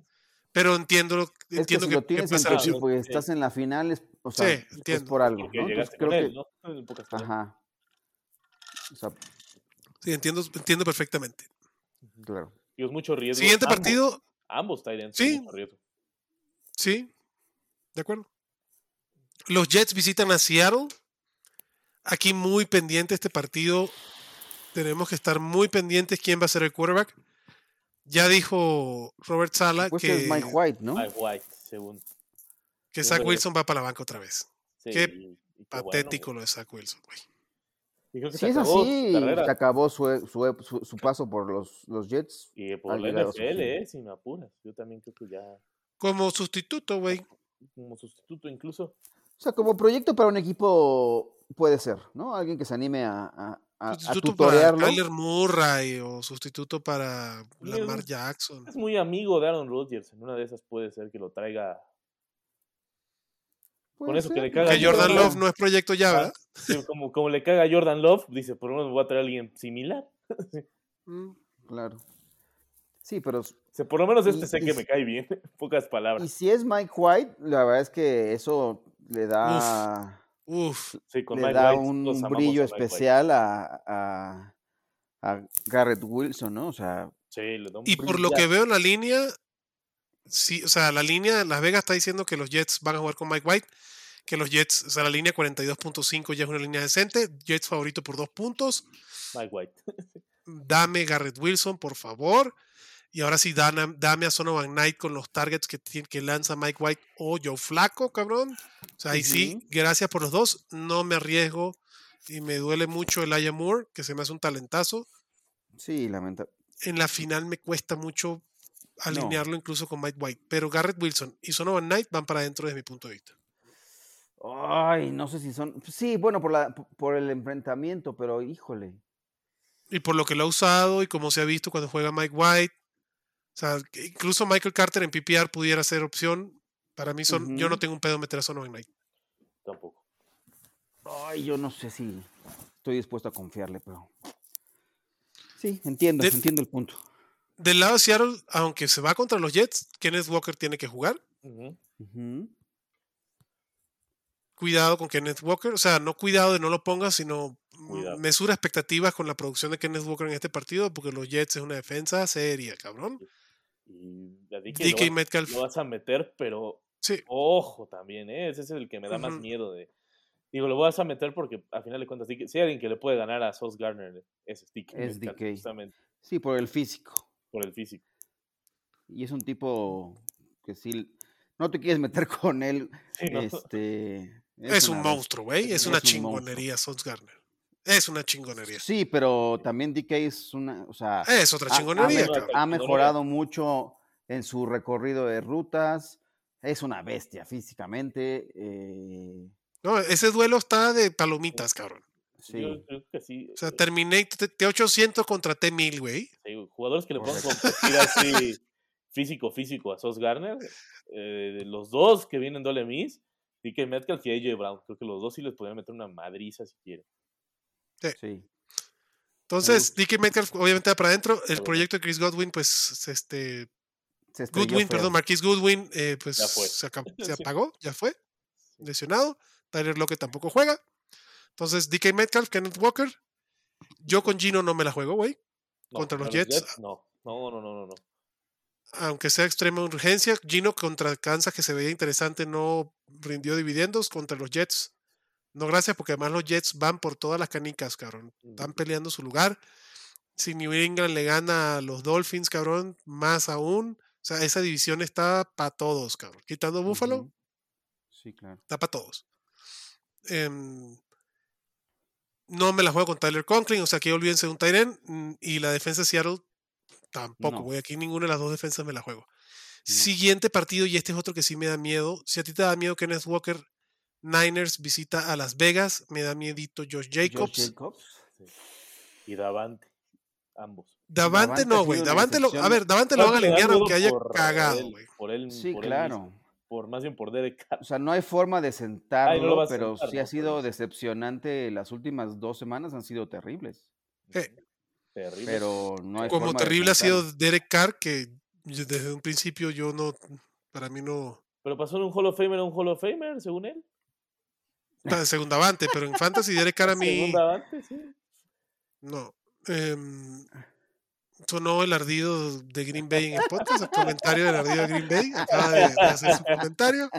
Pero entiendo, es que entiendo si que, lo que tienes en equipo y estás en la final, es, o sea, Sí, es entiendo. por algo. Creo que. ¿no? Ajá. O sea, Sí, entiendo, entiendo perfectamente. claro. Y es mucho riesgo. Siguiente ambos- partido, Ambos Tyrants Sí. mucho riesgo. Sí, de acuerdo. Los Jets visitan a Seattle. Aquí muy pendiente este partido. Tenemos que estar muy pendientes quién va a ser el quarterback. Ya dijo Robert Sala Pues que, es Mike White, ¿no? Mike White, según. que Zach. Wilson va para la banca otra vez. Sí, Qué y- y qué Patético bueno, lo de Zach Wilson, güey. güey. Y creo que Si se es así, se acabó su, su, su- su paso por los, los Jets. Y por la NFL, eh, si me apuras. Yo también creo que ya, Como sustituto, güey. como sustituto incluso. O sea, como proyecto para un equipo puede ser, ¿no? Alguien que se anime a, a, a- a Sustituto para. Kyler Murray o sustituto para Sí, Lamar es- Jackson. Es muy amigo de Aaron Rodgers. En una de esas puede ser que lo traiga. Con eso que le caga Que Jordan Jordan Love no es proyecto ya, ¿verdad? sí, como, como le caga a Jordan Love, dice, por lo menos me voy a traer a alguien similar. <laughs> Mm. Claro. Sí, pero O sea, por lo menos este Y- sé y que me cae bien. en <laughs> Pocas y palabras. si es Mike White, la verdad es que eso le da, Uf, Sí, con le Mike da White, un brillo a especial a, a, a Garrett Wilson, ¿no? O sea, Sí, le da un y por lo que veo en la línea, sí, o sea, la línea de Las Vegas está diciendo que los Jets van a jugar con Mike White, que los Jets, o sea, la línea 42.5 ya es una línea decente, Jets favorito por dos puntos, Mike White. <laughs> dame Garrett Wilson, por favor, y ahora sí, dame a Sonovan Knight con los targets que, que lanza Mike White o Joe Flaco, cabrón, o sea, ahí sí, gracias por los dos, no me arriesgo y me duele mucho el Aya Moore, que se me hace un talentazo, sí, lamenta. en la final me cuesta mucho alinearlo incluso con Mike White. Pero Garrett Wilson y Sonovan Knight van para adentro desde mi punto de vista. Ay, no sé si son. Sí, bueno, por, la, por el enfrentamiento, pero híjole. Y por lo que lo ha usado y como se ha visto cuando juega Mike White. O sea, incluso Michael Carter en PPR pudiera ser opción. Para mí son, yo no tengo un pedo en meter a Sonovan Knight. Tampoco. Ay, yo no sé si estoy dispuesto a confiarle, pero. Sí, entiendo, De- entiendo el punto. Del lado de Seattle, aunque se va contra los Jets, Kenneth Walker tiene que jugar. Cuidado con Kenneth Walker. O sea, no cuidado de no lo pongas, sino Cuidado. mesura expectativas con la producción de Kenneth Walker en este partido, porque los Jets es una defensa seria, cabrón. Y a DK, DK lo, vas, Metcalf. lo vas a meter, pero Sí, ojo también, ¿eh? Ese es el que me da más miedo de. Digo, lo vas a meter porque a final de cuentas, DK si hay alguien que le puede ganar a Sauce Gardner, es DK. Es Metcalf, DK. Justamente Sí, por el físico. por el físico. Y es un tipo que sí. No te quieres meter <laughs> con él. Sí, ¿no? Este. Es, un monstruo, güey. Es, es una un monstruo. chingonería, Sons Garner. Es una chingonería. Sí, pero también DK es una. O sea, Es otra ha- ha, chingonería, cabrón. ha mejorado mucho en su recorrido de rutas. Es una bestia físicamente. eh, No, ese duelo está de palomitas, cabrón. Sí. Yo creo que sí. O sea, eh, terminé T- T800 contra T1000, güey. sí, jugadores que le puedan competir así físico, físico a Sos Garner. eh, los dos que vienen doble mis, DK Metcalf y AJ Brown. Creo que los dos sí les podrían meter una madriza si quieren. Sí. Entonces, DK Metcalf obviamente va para adentro. El proyecto de Chris Godwin, pues, este, Se Goodwin, feo. perdón, Marquis Goodwin, eh, pues Ya fue. se, acabó- se <laughs> Sí. apagó, ya fue, lesionado. Tyler Lockett tampoco juega. Entonces, DK Metcalf, Kenneth Walker. Yo con Gino no me la juego, güey. No, ¿Contra los Jets? No, no, no, no, no. no. Aunque sea extrema urgencia. Gino contra Kansas, que se veía interesante, no rindió dividendos. Contra los Jets, no gracias, porque además los Jets van por todas las canicas, cabrón. Están peleando su lugar. Si New England le gana a los Dolphins, cabrón, más aún. O sea, esa división está para todos, cabrón. Quitando Buffalo. Sí, claro. está para todos. Em, no me la juego con Tyler Conklin, o sea que olvídense de un Tyren. Y la defensa de Seattle tampoco, No. güey. Aquí ninguna de las dos defensas me la juego. Siguiente partido, y este es otro que sí me da miedo. Si a ti te da miedo Kenneth Walker, Niners visita a Las Vegas, me da miedito Josh Jacobs. Josh Jacobs. Y Davante. Ambos. Davante Davante no, güey. Davante lo, a ver, Davante lo van a alinear aunque haya por cagado, güey. Por él, Sí, por claro. por más bien por Derek Carr. O sea, no hay forma de sentarlo, pero sentar, sí ha sido pero- decepcionante. Las últimas dos semanas han sido terribles. Eh, Terrible. Pero no hay Como forma de terrible ha sido. Derek Carr, que desde un principio yo no, para mí no, Pero pasó de un Hall of Famer a un Hall of Famer, según él. Está según Davante, pero en Fantasy Derek Carr a mí, Según Davante, sí. no. Em, sonó el ardido de Green Bay en el podcast, el comentario del ardido de Green Bay, acaba de, de hacer su comentario,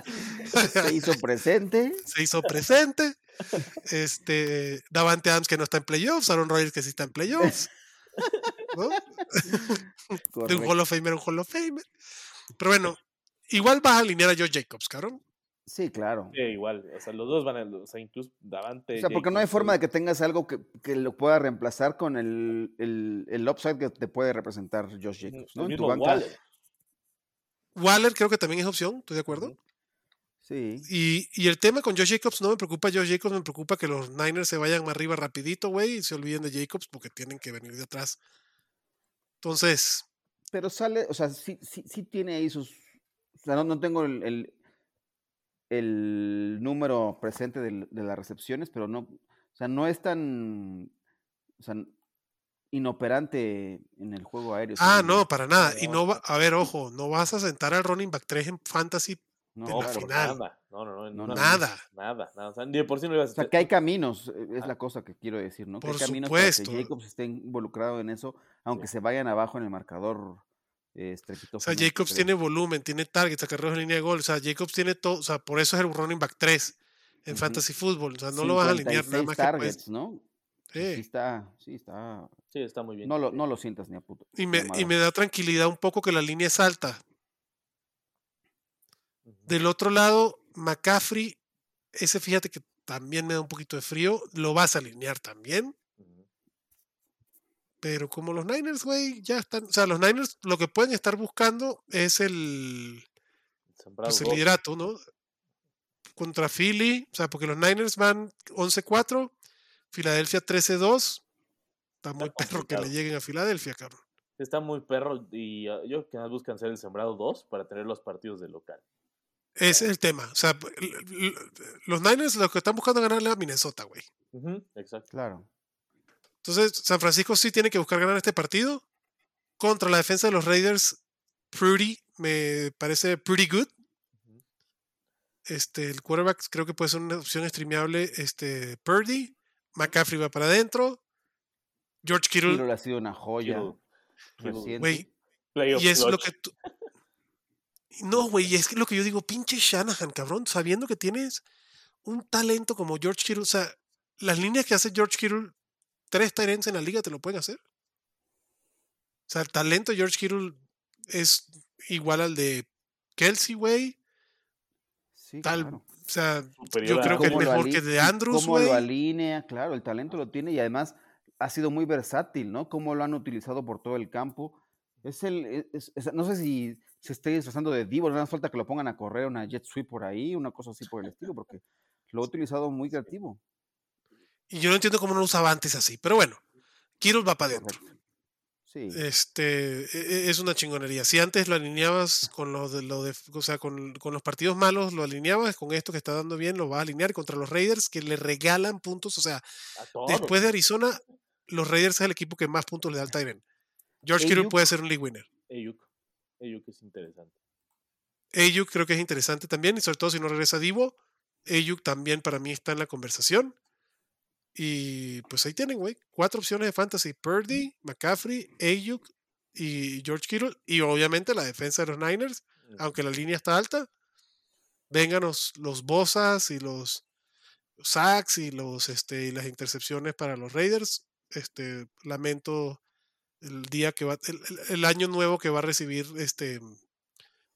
Se hizo presente. se hizo presente. Este, Davante Adams que no está en playoffs, Aaron Rodgers que sí está en playoffs. ¿no? De un. Hall of Famer a un Hall of Famer. Pero bueno, igual vas a alinear a Joe Jacobs, cabrón. Sí, claro. Sí, igual. O sea, los dos van a. O sea, incluso Davante. O sea, porque no hay forma de que tengas algo que, que lo pueda reemplazar con el, el, el upside que te puede representar Josh Jacobs, ¿no? El En tu mismo banca. Waller. Waller creo que también es opción, estoy de acuerdo. Sí. Y, y el tema con Josh Jacobs no me preocupa Josh Jacobs, me preocupa que los Niners se vayan más arriba rapidito, güey, y se olviden de Jacobs porque tienen que venir de atrás. Entonces, Pero sale, o sea, sí, sí, sí tiene ahí sus. O sea, no, no tengo el, el, el número presente de, las recepciones, pero no. O sea, no es tan. O sea, inoperante en el juego aéreo. ah, no, para nada. Y No, va, a ver, <laughs> ojo, no vas a sentar al running back 3 en fantasy, No, en No, la final. nada. No, no, no. nada. Nada, nada. O sea, ni de por sí no ibas a O sea, que hay caminos, eh, es la cosa que quiero decir, ¿no? Que Por hay caminos supuesto. para que Jacobs esté involucrado en eso, aunque se vayan abajo en el marcador eh, O sea, Jacobs tiene volumen, tiene targets, acarreos en línea de gol. O sea, Jacobs tiene todo. O sea, por eso es el running back 3 en fantasy fútbol. O sea, no lo vas a alinear nada 56 más que targets, ¿no? Sí. Sí. está, sí está. Sí, está muy bien. No lo, no lo sientas ni a puto. Y me, y me da tranquilidad un poco que la línea es alta. Del otro lado, McCaffrey, ese fíjate que también me da un poquito de frío. Lo vas a alinear también. Pero como los Niners, güey, ya están. O sea, los Niners lo que pueden estar buscando es el, Sembrado pues, el liderato, ¿no? Contra Philly. O sea, porque los Niners van 11-4, Filadelfia 13-2. Está muy <laughs> perro que le lleguen a Filadelfia, cabrón. Está muy perro y ah, yo creo que más buscan ser el sembrado 2 para tener los partidos de local. Ese es el tema. O sea, los Niners lo que están buscando es ganarle a Minnesota, güey. Exacto. Claro. Entonces, San Francisco sí tiene que buscar ganar este partido. Contra la defensa de los Raiders, Prudy me parece pretty good. Este, el quarterback creo que puede ser una opción streameable. Este, Purdy. McCaffrey va para adentro. George Kittle. Kittle ha sido una joya. Güey, y es lo que tú. <laughs> No, güey, es que lo que yo digo, pinche Shanahan, cabrón, sabiendo que tienes un talento como George Kittle, o sea, las líneas que hace George Kittle, tres Tyrants en la liga te lo pueden hacer. O sea, el talento de George Kittle es igual al de Kelsey, güey. Sí, Tal, claro. O sea, Superior yo creo que es lo mejor que de Andrews, Cómo lo güey. alinea, claro, el talento lo tiene y además ha sido muy versátil, ¿no? Cómo lo han utilizado por todo el campo. Es el, es- es- no sé si se esté disfrazando de Divo, nada más falta que lo pongan a correr una jet sweep por ahí, una cosa así por el estilo, porque lo ha utilizado muy creativo. Y yo no entiendo cómo no lo usaba antes así. Pero bueno, Kittle va para adentro. Sí. Este e- e- es una chingonería. Si antes lo alineabas con los de, lo de o sea, con, con los partidos malos, lo alineabas con esto que está dando bien, lo vas a alinear contra los Raiders que le regalan puntos. O sea, después de Arizona, los Raiders es el equipo que más puntos le da al Tyrant. George Kittle puede ser un league winner. Ayuk. Ayuk es interesante. Ayuk creo que es interesante también, y sobre todo si no regresa Divo. Ayuk también para mí está en la conversación. Y pues ahí tienen, güey. Cuatro opciones de fantasy. Purdy, McCaffrey, Ayuk y George Kittle. Y obviamente la defensa de los Niners, aunque la línea está alta. Vengan los, Bosas y los sacks y los este y las intercepciones para los Raiders. Este lamento el día que va el, el- el año nuevo que va a recibir este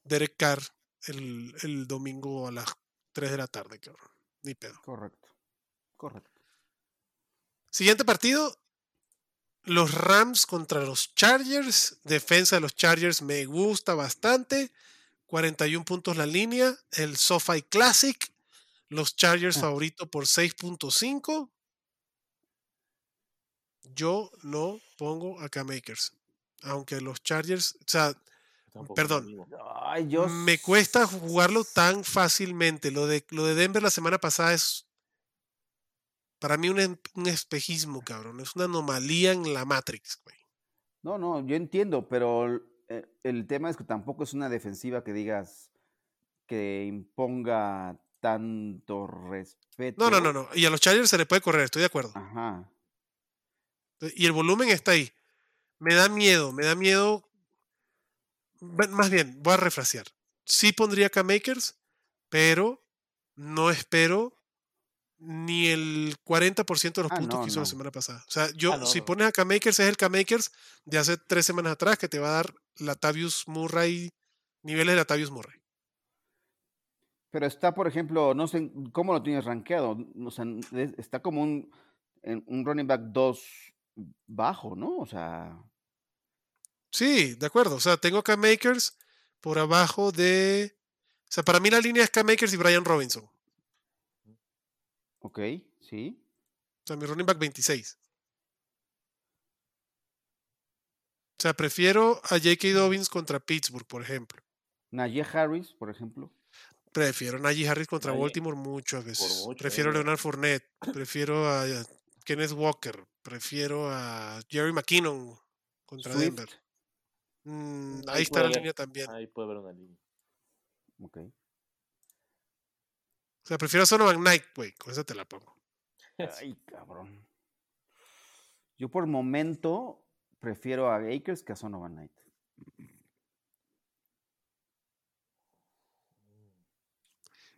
Derek Carr el, el domingo a las 3 de la tarde, cabrón. Ni pedo. Correcto. Correcto. Siguiente partido. Los Rams contra los Chargers. Defensa de los Chargers me gusta bastante. 41 puntos la línea. El SoFi Classic. Los Chargers Ah. favorito por 6.5. Yo no pongo a K-Makers. Aunque los Chargers, o sea, Tampoco perdón. Ay, yo. me cuesta jugarlo tan fácilmente. Lo de, lo de Denver la semana pasada es para mí un, un espejismo, cabrón. Es una anomalía en la Matrix, güey. No, no, yo entiendo, pero eh, el tema es que tampoco es una defensiva que digas que imponga tanto respeto. No, no, no, no. Y a los Chargers se le puede correr, estoy de acuerdo. Ajá. Y el volumen está ahí. Me da miedo, me da miedo. Más bien, voy a refrasear. Sí pondría K-Makers, pero no espero ni el 40% de los Ah, puntos no, que hizo la semana pasada. O sea, yo, Ah, si pones a K-Makers, es el K-Makers de hace tres semanas atrás que te va a dar Latavius Murray, niveles de Latavius Murray. Pero está, por ejemplo, no sé cómo lo tienes rankeado. O sea, es- está como un, un running back 2 bajo, ¿no? O sea, Sí, de acuerdo. O sea, tengo K-Makers por abajo de. O sea, para mí la línea es K-Makers y Brian Robinson. Ok, sí. O sea, mi running back 26. O sea, prefiero a J.K. Dobbins contra Pittsburgh, por ejemplo. Najee Harris, por ejemplo. Prefiero a Najee Harris contra Baltimore muchas veces. mucho, prefiero a eh. Leonard Fournette. Prefiero a Kenneth Walker. Prefiero a Jerry McKinnon contra Swift. Denver. Mm, Ahí ahí está la línea también. Ahí puede haber una línea. Ok. O sea, prefiero a Sonovan Knight, güey. Con esa te la pongo. Ay, cabrón. Yo por momento prefiero a Akers que a Sonovan Knight.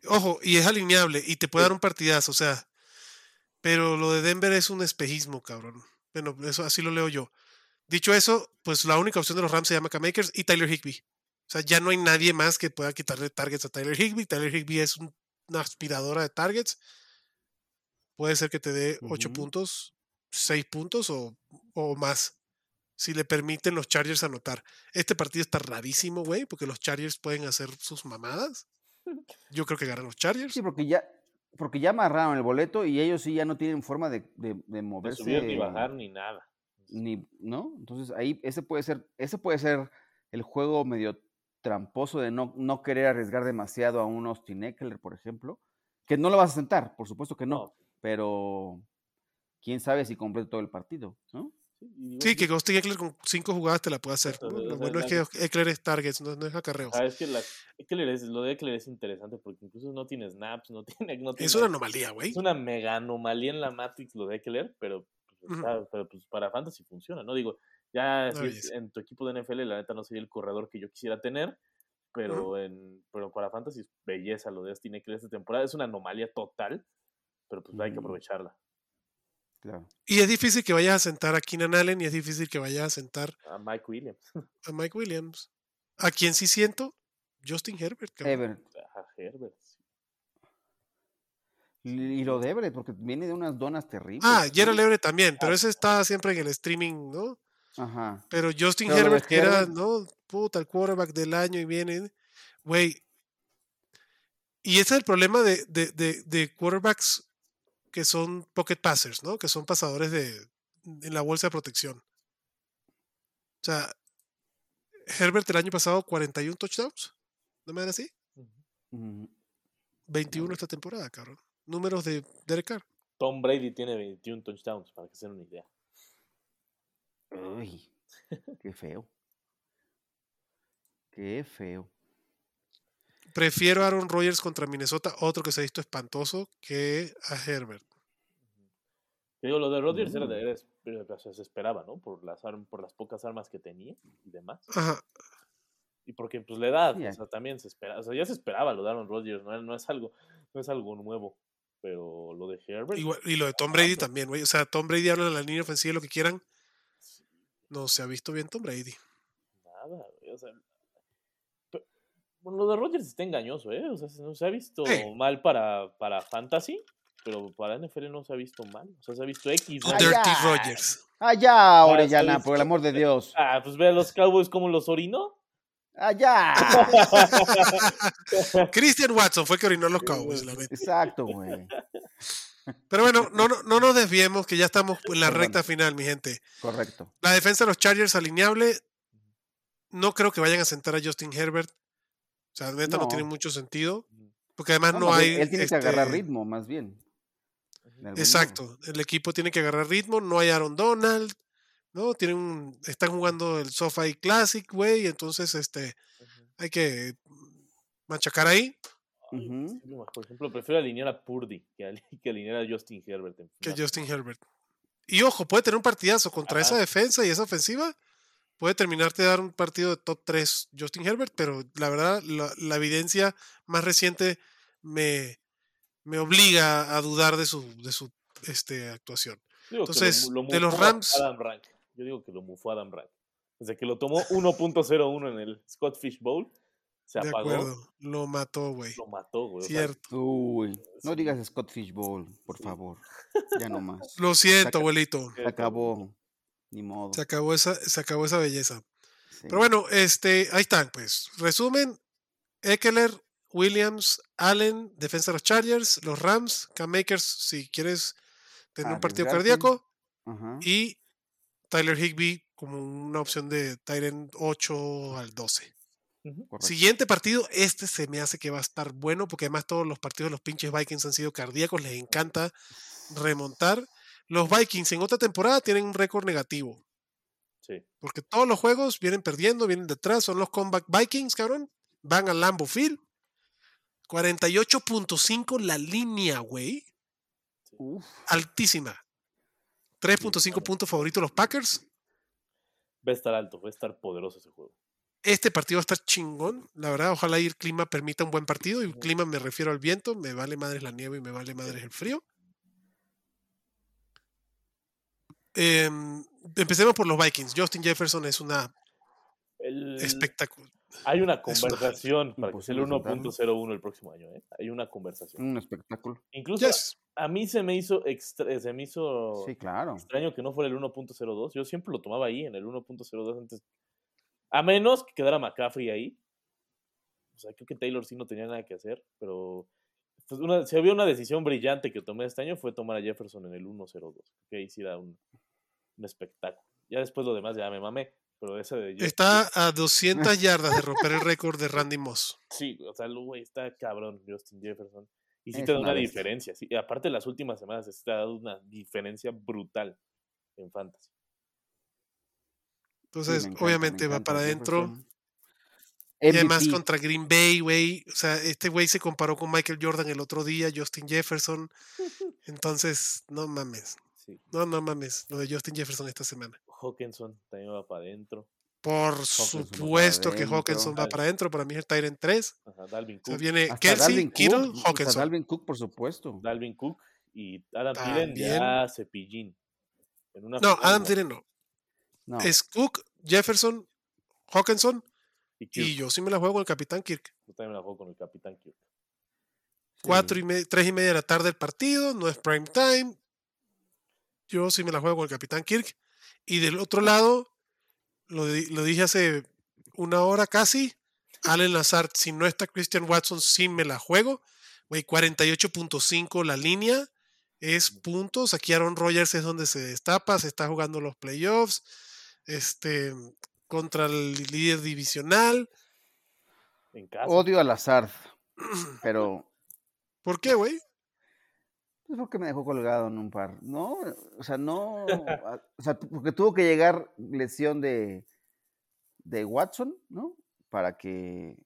Ojo, y es alineable y te puede dar un partidazo, o sea. Pero lo de Denver es un espejismo, cabrón. Bueno, eso así lo leo yo. Dicho eso, pues la única opción de los Rams se llama K-Makers y Tyler Higby. O sea, ya no hay nadie más que pueda quitarle targets a Tyler Higby. Tyler Higby es un- una aspiradora de targets. Puede ser que te dé 8 Ujú. puntos, 6 puntos o, o más. Si le permiten los Chargers anotar. Este partido está rarísimo, güey, porque los Chargers pueden hacer sus mamadas. <laughs> Yo creo que ganan los Chargers. Sí, porque ya, porque ya amarraron el boleto y ellos sí ya no tienen forma de, de- de Ni moverse. subir ni bajar ni nada. ni- ¿no? Entonces ahí ese puede ser, ese puede ser el juego medio tramposo de no, no querer arriesgar demasiado a un Austin Eckler, por ejemplo, que no lo vas a sentar, por supuesto que no, No. pero quién sabe si complete todo el partido, ¿no? Sí, que Austin Eckler con cinco jugadas te la puede hacer. Lo bueno es que Eckler es targets, no, no es acarreos. Ah, es que la, Eckler es- lo de Eckler es interesante porque incluso no tiene snaps, no <laughs> tiene. No tiene Es una anomalía, güey. es una mega anomalía en la Matrix lo de Eckler, pero, pues, está- pero, pues, para Fantasy funciona, ¿no? Digo, ya si es- en tu equipo de NFL, la neta no sería el corredor que yo quisiera tener, pero, en, pero para Fantasy es belleza lo de Austin Eckler esta temporada. Es una anomalía total, pero pues hay que Mm. aprovecharla. Claro. Y es difícil que vayas a sentar a Keenan Allen y es difícil que vayas a sentar A Mike Williams, a Mike Williams. A quien sí siento, Justin Herbert. Ever. a Herbert. Y, y lo debe, porque viene de unas donas terribles. Ah. Gerald Everett también, pero Ah. ese está siempre en el streaming, ¿no? Ajá. Pero Justin Pero Herbert, que era, ¿no? Puta, el quarterback del año y viene. Güey, Y ese es el problema de, de, de, de quarterbacks que son pocket passers, ¿no? Que son pasadores de, en la bolsa de protección. O sea, Herbert el año pasado 41 touchdowns. ¿No me dan así? Mm, 21 esta temporada, cabrón. Números de Derek Carr. Tom Brady tiene 21 touchdowns, para que se den una idea. Uy, qué feo. Qué feo. Prefiero a Aaron Rodgers contra Minnesota, otro que se ha visto espantoso, que a Herbert. Te digo, lo de Rodgers era Mm. de, era o sea, se esperaba, ¿no? Por las, por las pocas armas que tenía y demás. Ajá. Y porque, pues, la edad, o sea, también se espera. O sea, ya se esperaba lo de Aaron Rodgers, no, no es algo, no es algo nuevo. Pero lo de Herbert, Igual- y lo de Tom Brady también, güey. O sea, Tom Brady habla en la línea ofensiva lo que quieran. No se ha visto bien Tom Brady. nada, güey, o sea. Bueno, lo de Rodgers está engañoso, ¿eh? O sea, se- no se ha visto Sí. mal para, para Fantasy, pero para NFL no se ha visto mal. O sea, se ha visto X. Ah, ¿no? Dirty. Rogers. Allá, está Orellana, bien. por el amor de Dios. Ah, pues ve a los Cowboys como los orinó. Allá. <laughs> Christian Watson fue que orinó a los Cowboys, la. Exacto, güey. Pero bueno, no, no, no nos desviemos, que ya estamos en la recta final, mi gente. Correcto. La defensa de los Chargers alineable. No creo que vayan a sentar a Justin Herbert. O sea, neta no, No. tiene mucho sentido. Porque además No, no, hay. él tiene que agarrar este, ritmo, más bien. Exacto. El equipo tiene que agarrar ritmo. No hay Aaron Donald. ¿no? Tienen un- están jugando el SoFi Classic, güey. Entonces, este, hay que machacar ahí. Por ejemplo, prefiero alinear a Purdy que, <laughs> que alinear a Justin Herbert. en que. Justin Herbert. Y ojo, puede tener un partidazo contra Ajá. esa defensa y esa ofensiva. Puede terminarte de dar un partido de top 3 Justin Herbert, pero la verdad, la, la evidencia más reciente me, me obliga a dudar de su, de su este, actuación. Digo Entonces, de los Rams- Adam Rank. Yo digo que lo mufó Adam Rank. Desde que lo tomó 1.01 en el Scott Fish Bowl, se De apagó. acuerdo, lo mató, güey. Lo mató, güey. o sea, Cierto. Uy, no digas Scott Fishbowl, por favor. Ya no <laughs> más. Lo siento, Saca- abuelito. Se acabó. Ni modo. Se acabó esa, se acabó esa belleza. Sí. Pero bueno, este, ahí están, pues. Resumen: Eckler, Williams, Allen, defensa de los Chargers, los Rams, Cam Makers, si quieres tener un partido cardíaco, Ajá. y Tyler Higby como una opción de Tyrant 8 al 12. Siguiente partido, este se me hace que va a estar bueno, porque además todos los partidos de los pinches Vikings han sido cardíacos, les encanta remontar. Los Vikings en otra temporada tienen un récord negativo. Sí. Porque todos los juegos vienen perdiendo, vienen detrás, son los comeback Vikings, cabrón. Van al Lambo Field. 48.5 la línea, güey. Uf, Altísima. 3.5 puntos favoritos los Packers. Va a estar alto, va a estar poderoso ese juego. Este partido va a estar chingón. La verdad, ojalá y el clima permita un buen partido. Y el clima me refiero al viento. Me vale madres la nieve y me vale madres el frío. Em, empecemos por los Vikings. Justin Jefferson es una El- espectáculo. Hay una es una- conversación para que sea el Imposible sentarlo. 1.01 el próximo año, ¿eh? Hay una conversación. un espectáculo. Incluso Yes. a mí se me hizo extra- se me hizo Sí, claro. extraño que no fuera el 1.02. Yo siempre lo tomaba ahí, en el 1.02 antes. A menos que quedara McCaffrey ahí. O sea, creo que Taylor sí no tenía nada que hacer, pero pues una, si había una decisión brillante que tomé este año fue tomar a Jefferson en el 1.02. Que ahí sí era un, un espectáculo. Ya después lo demás ya me mamé, pero ese de Jeff- Está a 200 yardas de romper el récord de Randy Moss. <laughs> Sí, o sea, el güey está cabrón, Justin Jefferson. Y sí Es te da una diferencia. Sí. Y aparte, las últimas semanas sí te ha dado una diferencia brutal en Fantasy. Entonces, encanta, obviamente me va para adentro. Y además contra Green Bay, güey. O sea, este güey se comparó con Michael Jordan el otro día, Justin Jefferson. <laughs> Entonces, no mames. Sí. No, no mames. Lo de Justin Jefferson esta semana. Hawkinson también va para adentro. Por supuesto que adentro. Hawkinson va para adentro. Para mí es el Tyrant 3. Ajá, Dalvin O sea, Cook. viene Hasta Kelsey, Dalvin Kittle, Cook, Hawkinson. Dalvin Cook, por supuesto. Dalvin Cook y Adam Thielen ya cepillín. En una No, Adam Thielen no. No, Es Cook, Jefferson, Hawkinson. Y yo sí me la juego con el Capitán Kirk. Yo también me la juego con el Capitán Kirk. Cuatro y media, tres y media de la tarde el partido, no es prime time. Yo sí me la juego con el Capitán Kirk. Y del otro lado, lo dije hace una hora casi, Allen Lazard, si no está Christian Watson, sí me la juego. Güey, 48.5 la línea es puntos. Aquí Aaron Rodgers es donde se destapa, se está jugando los playoffs. Este, contra el líder divisional. En casa. Odio al azar, <clears throat> pero ¿Por qué, güey? es porque me dejó colgado en un par. No, o sea, no. <laughs> O sea, porque tuvo que llegar lesión de, de Watson, ¿no? Para que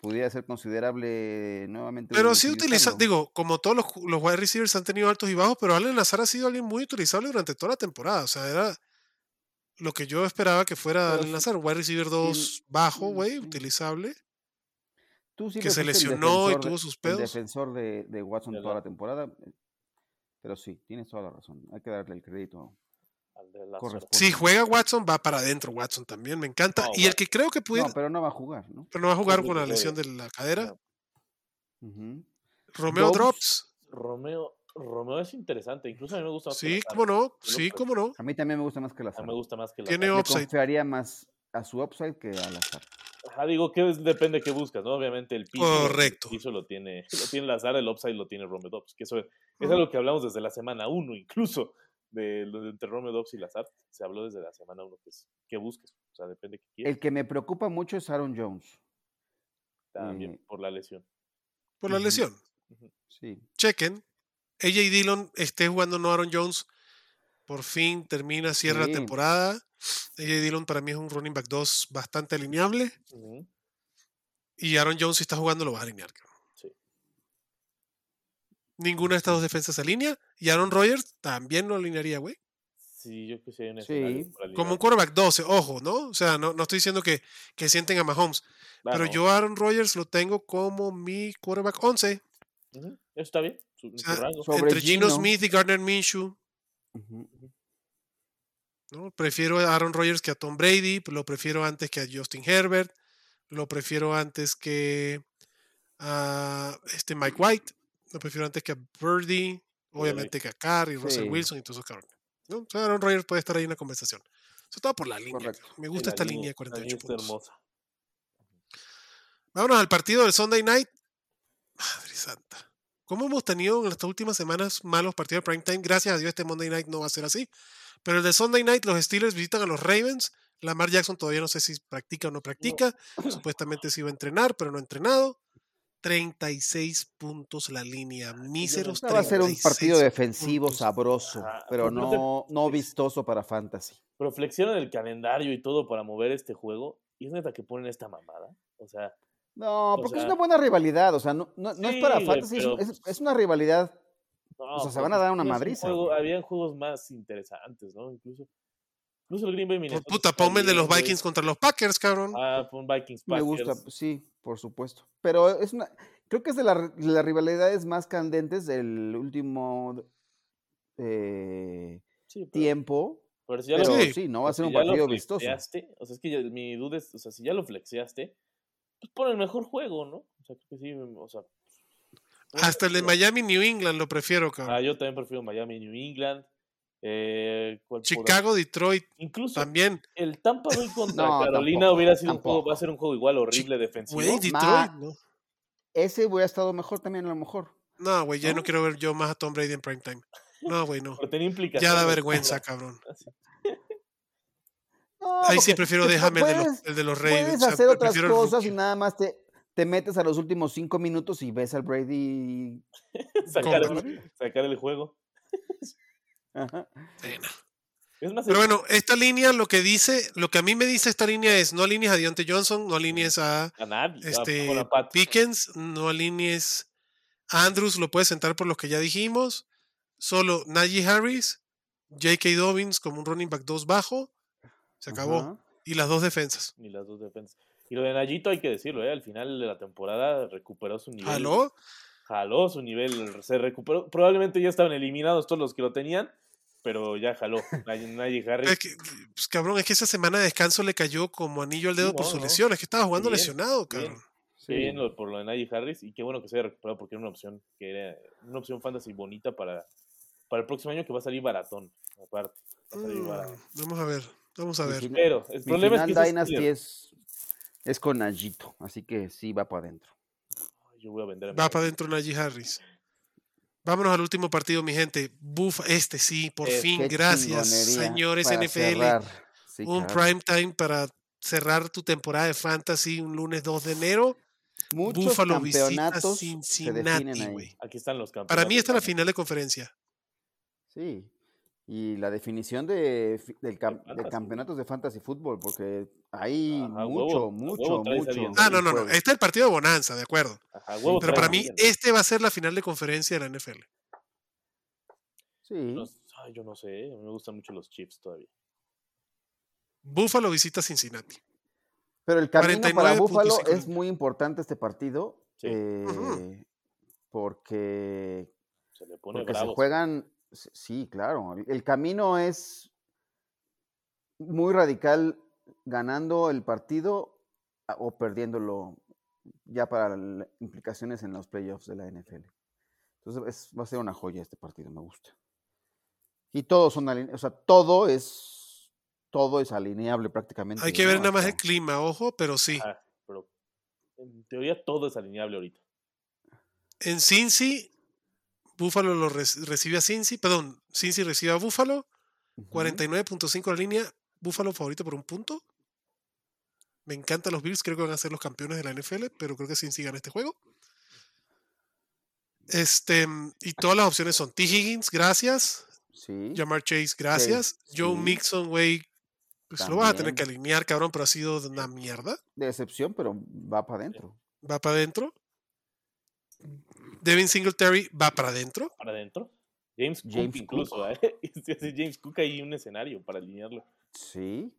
pudiera ser considerable nuevamente. Pero sí utiliza, digo, como todos los, los wide receivers han tenido altos y bajos, pero Allen Lazar ha sido alguien muy utilizable durante toda la temporada. O sea, era lo que yo esperaba que fuera Pero sí- un wide receiver 2 bajo, güey, sí. utilizable. Tú que siempre se lesionó y tuvo sus el pedos. defensor de, de Watson De toda la- la temporada. eh, Pero sí, tienes toda la razón. Hay que darle el crédito. Al de la corresponde. Si juega Watson, va para adentro Watson también, me encanta. No, y el Watson. que creo que pudiera, No, pero no va a jugar, ¿no? pero no va a jugar con la que lesión de la cadera. No. Romeo Dobbs, Drops, Romeo, Romeo es interesante. Incluso a mí me gusta más que sí, cómo no, sí, cómo no. A mí también me gusta más que la A mí me gusta más que la Tiene upside. confiaría más a su upside que al azar. Ajá, digo que es- depende de qué buscas, ¿no? Obviamente el piso, Correcto. el piso lo tiene, <laughs> lo tiene Lazar, el upside lo tiene Romeo Dobbs, que eso es, es algo que hablamos desde la semana 1, incluso, de entre Romeo Dobbs y Lazar, se habló desde la semana 1, que es qué busques, o sea, depende de qué quieras, El que me preocupa mucho es Aaron Jones. también eh, por la lesión. Por la lesión. Sí. Chequen. AJ Dillon esté jugando no Aaron Jones. Por fin termina, cierra Sí. la temporada. AJ Dillon para mí es un running back 2 bastante alineable. Y Aaron Jones, si está jugando, lo vas a alinear. Sí. Ninguna de estas dos defensas se alinea. Y Aaron Rodgers también lo alinearía, güey. Sí, yo que un Sí. Como un quarterback 12, ojo, ¿no? O sea, no, no estoy diciendo que, que sienten a Mahomes. Ah, pero yo Aaron Rodgers lo tengo como mi quarterback 11. ujú, Eso está bien, su, en su sea, rango. Sobre entre Gino Gino. Smith y Gardner Minshew. ¿no? Prefiero a Aaron Rodgers que a Tom Brady, lo prefiero antes que a Justin Herbert, lo prefiero antes que a este Mike White, lo prefiero antes que a Birdie, obviamente que a Carr y Russell Sí. Wilson y todos esos cabrones. ¿no? O sea, Aaron Rodgers puede estar ahí en la conversación. Sobre todo por la línea. Correcto. Me gusta la esta línea de la 48 línea puntos. hermosa. Vámonos al partido del Sunday Night. Madre santa. ¿Cómo hemos tenido en estas últimas semanas malos partidos de prime time? Gracias a Dios este Monday Night no va a ser así. Pero el de Sunday Night, los Steelers visitan a los Ravens. Lamar Jackson todavía no sé si practica o no practica. <clears throat> Supuestamente se iba a entrenar, pero no ha entrenado. 36 puntos la línea. Míseros Esta va a ser un 36 partido defensivo puntos. sabroso, Ajá, pero no, no vistoso para fantasy. Pero flexionan el calendario y todo para mover este juego. Y es neta que ponen esta mamada. O sea, No, O porque es una buena rivalidad, o sea, no, no, no es para fantasy, es- pero- es, es una rivalidad. no, O sea, se pues, van a dar una un madriza, juego- habían juegos más interesantes, ¿no? Incluso, incluso el Green Bay Por Minnesota puta, está ponme de los. Vikings contra los Packers, cabrón. Ah, pon Vikings Me Packers. gusta, sí, por supuesto. Pero es una, creo que es de, la- de las rivalidades más candentes del último eh, Sí, pero, tiempo. pero si ya Pero lo, Sí. sí, no va a si ser un partido vistoso. flexeaste, O sea, es que ya- mi duda es, o sea, si ya lo flexeaste, pues pon el mejor juego, ¿no? O sea, creo que sí, o sea. Hasta el de. Miami, New England lo prefiero, Ah, cabrón. yo también prefiero Miami, New England. Eh, ¿cuál podrá- Chicago, Detroit Incluso también. el Tampa Bay <laughs> contra No, Carolina tampoco, hubiera sido un juego, va a ser un juego igual horrible defensivo. Güey, Detroit, ¿no? Ese hubiera estado mejor también, a lo mejor. No, güey, ya no ¿No? quiero ver yo más a Tom Brady en primetime. No, güey, no. <laughs> Pero tenía implicaciones. Ya da vergüenza, cabrón. <laughs> No, Ahí sí prefiero déjame el de los, puedes- el de los Ravens. Puedes o sea, hacer otras cosas y nada más te, te metes a los últimos cinco minutos y ves al Brady. <laughs> sacar, el, sacar el juego. <laughs> Ajá. Sí, no. Es más, Pero bueno, esta línea lo que dice, lo que a mí me dice esta línea es no alinees a Deontay Johnson, no alinees a a nadie. a- este Pat. Pickens, no alinees a Andrews, lo puedes sentar por los que ya dijimos. Solo Najee Harris, J.K. Dobbins como un running back 2 bajo. Se acabó. Ajá. Y las dos defensas. Ni las dos defensas. Y lo de Nayito hay que decirlo, ¿eh? Al final de la temporada recuperó su nivel. ¿Aló? Jaló su nivel, se recuperó. Probablemente ya estaban eliminados todos los que lo tenían, pero ya jaló. <laughs> Najee Harris. Es que, pues, cabrón, es que esa semana de descanso le cayó como anillo al dedo Sí, por no, su no. lesión. Es que estaba jugando Bien, lesionado, cabrón. Sí. bien lo- por lo de Najee Harris y qué bueno que se haya recuperado porque era una opción que era una opción fantasy bonita para, para el próximo año que va a salir baratón, aparte. Va a salir Mm, barato. vamos a ver, vamos a ver. Pero el Mi problema es final que esos Dynasty es, es con Najito, así que sí va para adentro. Yo voy a vender a mi Va para adentro Najee Harris. Vámonos al último partido, mi gente. Buf, este sí, por Este, fin, gracias, señores NFL. Sí, un claro. prime time para cerrar tu temporada de fantasy un lunes 2 de enero. Muchos Buffalo visita campeonatos se definen Cincinnati, ahí. güey. Aquí están los campeones. Para mí esta es la final de conferencia. Sí. Y la definición de, del cam- de fantasy. campeonatos de fantasy fútbol, porque hay Ajá, mucho, huevo, mucho, mucho. Ah, no, no, no. juego. Este es el partido de Bonanza, de acuerdo. Ajá, huevo Pero para mí, este va a ser la final de conferencia de la NFL. Sí. Ay, yo no sé, a mí me gustan mucho los Chiefs todavía. Buffalo visita Cincinnati. Pero el camino para 49.5 Buffalo es muy importante este partido. Sí. Ujú. eh, Porque, Se le pone porque se bravo. juegan. Sí, claro. el- camino es muy radical ganando el partido o perdiéndolo ya para implicaciones en los playoffs de la NFL. Entonces es- va a ser una joya este partido, me gusta. Y todos son aline- o sea, todo es todo es alineable prácticamente. Hay que ver ¿no? nada más el clima, ojo, pero sí. Pero en teoría todo es alineable ahorita. En Cincy, Buffalo lo rec- recibe a Cincy, perdón, Cincy recibe a Buffalo, Ujú. 49.5 la línea, Buffalo favorito por un punto. Me encantan los Bills, creo que van a ser los campeones de la NFL, pero creo que Cincy gana este juego. Este, y todas las opciones son T. Higgins, gracias. Sí. Jamar Chase, gracias. Joe. Mixon, güey, pues lo vas a tener que alinear, cabrón, pero ha sido una mierda. De excepción, pero va para adentro. Va para adentro. Devin Singletary va para adentro. Para adentro. James, James Cook incluso. Cook. ¿eh? <laughs> James Cook ahí un escenario para alinearlo. Sí.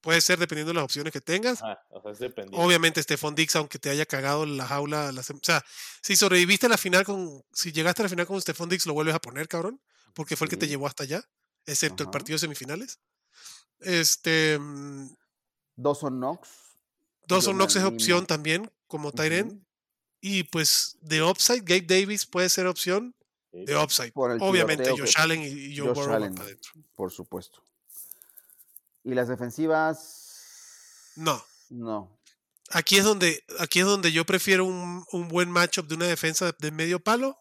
Puede ser dependiendo de las opciones que tengas. Ajá, o sea, es dependiendo. Obviamente, Stephon Dix, aunque te haya cagado la jaula. la o sea, si sobreviviste a la final con. Si llegaste a la final con Stephon Dix, lo vuelves a poner, cabrón. Porque fue el que te llevó hasta allá. Excepto el partido de semifinales. Este. mm, Dawson Knox. Dawson Knox es opción también, como Tyrant. Y pues de upside, Gabe Davis puede ser opción Sí. de upside. Por el Obviamente, tiroteo Josh que- Allen y, y Joe Burrow van para adentro. Por supuesto. Y las defensivas. No. No. Aquí es donde, aquí es donde yo prefiero un, un buen matchup de una defensa de medio palo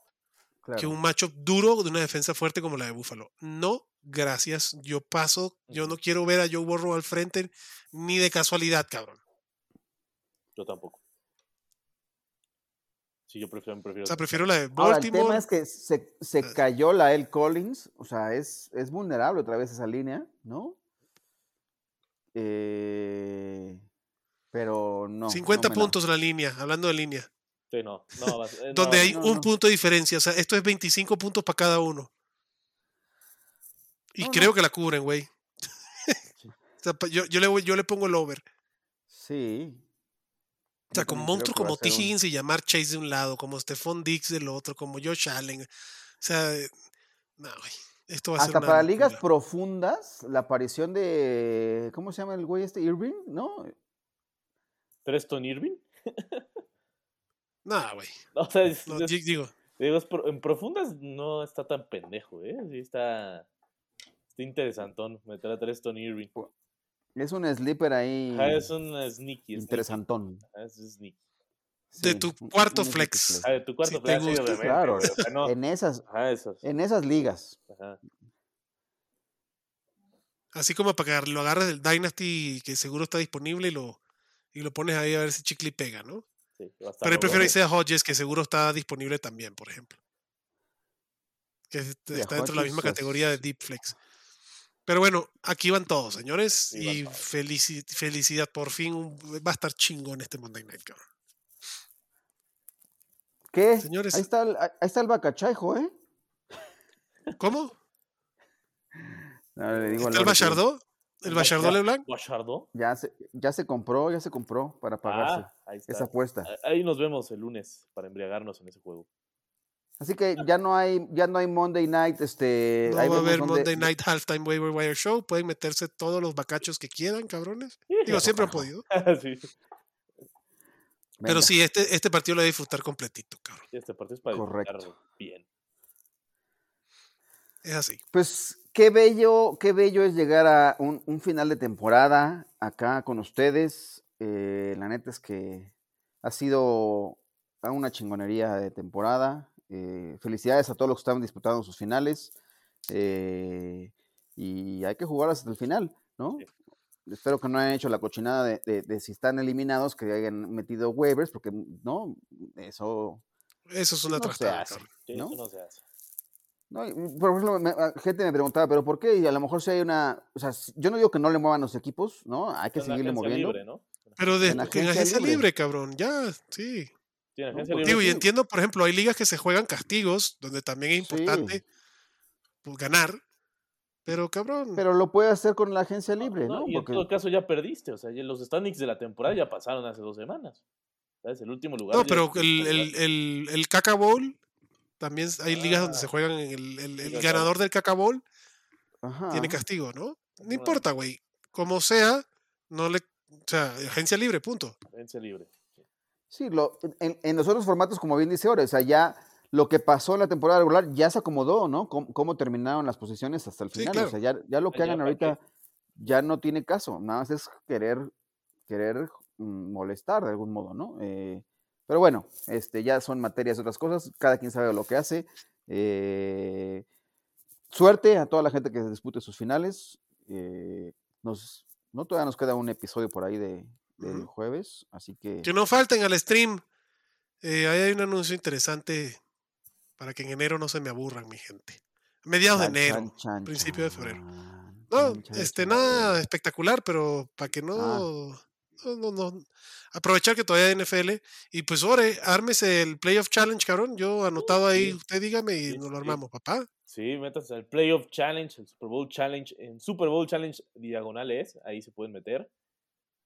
Claro. que un matchup duro de una defensa fuerte como la de Buffalo. No, gracias. Yo paso. Yo no quiero ver a Joe Burrow al frente ni de casualidad, cabrón. Yo tampoco. Sí, yo prefiero, prefiero O sea, prefiero la de Ahora, el tema es que se, se Ah. cayó la El Collins. O sea, es, es vulnerable otra vez esa línea, ¿no? Eh, pero no. 50 no me la- puntos la línea, hablando de línea. Sí, no, no, vas- eh, no, donde hay no, un no. punto de diferencia. O sea, esto es 25 puntos para cada uno. Y No, no. creo que la cubren, güey. <laughs> O sea, pa- yo, yo, le, yo le pongo el over. Sí. O sea, con monstruos como T. un- Higgins y Llamar Chase de un lado, como Stephon Dix del otro, como Josh Allen. O sea, eh, no, güey. Esto va a ser Hasta para ligas locura. profundas, la aparición de. ¿Cómo se llama el güey este? Irving, ¿no? ¿Preston Irving? No, güey. <laughs> O sea, es- No, es- digo, digo, es en profundas no está tan pendejo, ¿eh? Sí está, está interesantón meter a Preston Irving. Es un sleeper ahí. Ajá, es un sneaky. interesantón. Es sneaky. De tu un- cuarto un flex. flex. Ah, de tu cuarto Sí, sí, obviamente, Claro. sea, no. En esas, Ajá, esos. en esas ligas. Ajá. así como para que lo agarres del Dynasty que seguro está disponible y lo, y lo pones ahí a ver si chicle y pega, ¿no? Sí, Pero ahí loco. prefiero irse a Hodges, que seguro está disponible también, por ejemplo. Que está dentro de la misma categoría de Deep Flex. Pero bueno, aquí van todos, señores. Sí, y todos. felici- felicidad, por fin un- va a estar chingón este Monday Night, cabrón. ¿Qué? Señores. Ahí está el, ahí está el bacachaijo, ¿eh? ¿Cómo? No, le digo al ¿Está el Bachardó? ¿El ¿El Bachardó Bachar- Leblanc? ¿Guachardo? Ya se, ya se compró, ya se compró para pagarse Ah, ahí está. esa apuesta. Ah, Ahí nos vemos el lunes para embriagarnos en ese juego. Así que ya no hay, ya no hay Monday night, este. No ahí va a haber Monday Night Halftime Waiver Wire Show. Pueden meterse todos los bacachos que quieran, cabrones. Digo, siempre han podido. <laughs> sí, Pero Venga, sí, este, este partido lo voy a disfrutar completito, cabrón. este partido es para Correcto. disfrutar bien. Es así. Pues qué bello, qué bello es llegar a un, un final de temporada acá con ustedes. Eh, la neta es que ha sido una chingonería de temporada. Eh, felicidades a todos los que estaban disputando sus finales. Eh, y hay que jugar hasta el final, ¿no? Espero que no hayan hecho la cochinada de, si están eliminados, que hayan metido waivers, porque no, eso. Eso es una no se hace, ¿no? Eso no se hace. por ejemplo, ah, gente me preguntaba, ¿pero por qué? Y a lo mejor si hay una. O sea, yo no digo que no le muevan los equipos, ¿no? Hay que seguirle moviendo. Libre, ¿no? Pero de, en la agencia, libre. cabrón, ya, sí. Digo, y entiendo, por ejemplo, hay ligas que se juegan castigos, donde también es importante pues, ganar. Pero cabrón. Pero lo puede hacer con la agencia libre, ¿no? Y en todo caso ya perdiste. O sea, los standings de la temporada ya pasaron hace dos semanas. ¿Sabes? El último lugar. No, pero el, el, el, el, Caca Bowl, también hay ligas donde se ah. juegan. El, el, ganador del Caca Bowl tiene castigo, ¿no? No importa, güey. Como sea, no le. O sea, agencia libre, punto. Agencia libre. Sí, lo, en, en los otros formatos, como bien dice Ore, o sea, ya lo que pasó en la temporada regular ya se acomodó, ¿no? Cómo, terminaron las posiciones hasta el final. O sea, ya, lo que hagan ahorita ya no tiene caso. Nada más es querer, querer mm, molestar de algún modo, ¿no? Eh, pero bueno, este, ya son materias de otras cosas. Cada quien sabe lo que hace. Eh, suerte a toda la gente que dispute sus finales. Eh, nos, no todavía nos queda un episodio por ahí de, del jueves, así que... Que no falten al stream. ahí hay un anuncio interesante para que en enero no se me aburran, mi gente. Mediados de enero, principio de febrero. No, este, nada espectacular, pero para que ah. no, no, no, aprovechar que todavía hay NFL y pues ore, ármese el Playoff Challenge, cabrón. Yo anotado ahí, usted dígame y nos lo armamos, papá. Sí, métanse al Playoff Challenge, el Super Bowl Challenge, en Super Bowl Challenge diagonales, ahí se pueden meter.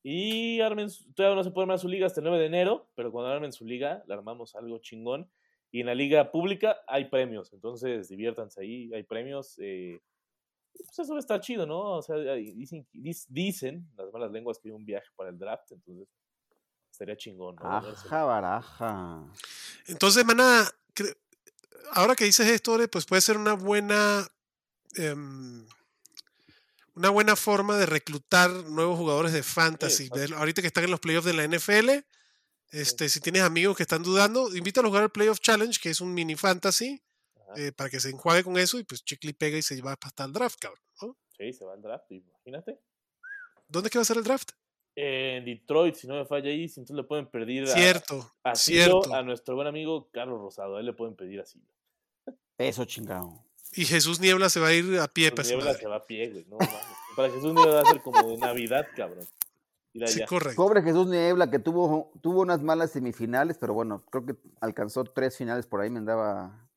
Y armen, todavía no se puede armar su liga hasta el 9 de enero, pero cuando armen su liga, le armamos algo chingón. Y en la liga pública hay premios, entonces diviértanse ahí, hay premios. Eh, pues eso está chido, ¿no? O sea, dicen, dicen las malas lenguas que hay un viaje para el draft, entonces estaría chingón. ¿no? Aja, baraja. Entonces, mana, ahora que dices esto, pues puede ser una buena. Em, una buena forma de reclutar nuevos jugadores de fantasy. ahorita que están en los playoffs de la NFL, este, si tienes amigos que están dudando, invita a jugar el Playoff Challenge, que es un mini fantasy, eh, para que se enjuague con eso y pues chicle pega y se va hasta el draft, cabrón. Sí, se va al draft, imagínate. ¿Dónde es que va a ser el draft? en Detroit, si no me falla ahí, entonces le pueden pedir cierto, a, cierto. a nuestro buen amigo Carlos Rosado, a él le pueden pedir asilo. Eso chingado. Y Jesús Niebla se va a ir a pie para Niebla se va a pie, güey. No, para Jesús Niebla va a ser como de Navidad, cabrón. Pobre Jesús Niebla que tuvo, tuvo unas malas semifinales, pero bueno, creo que alcanzó tres finales por ahí, me andaba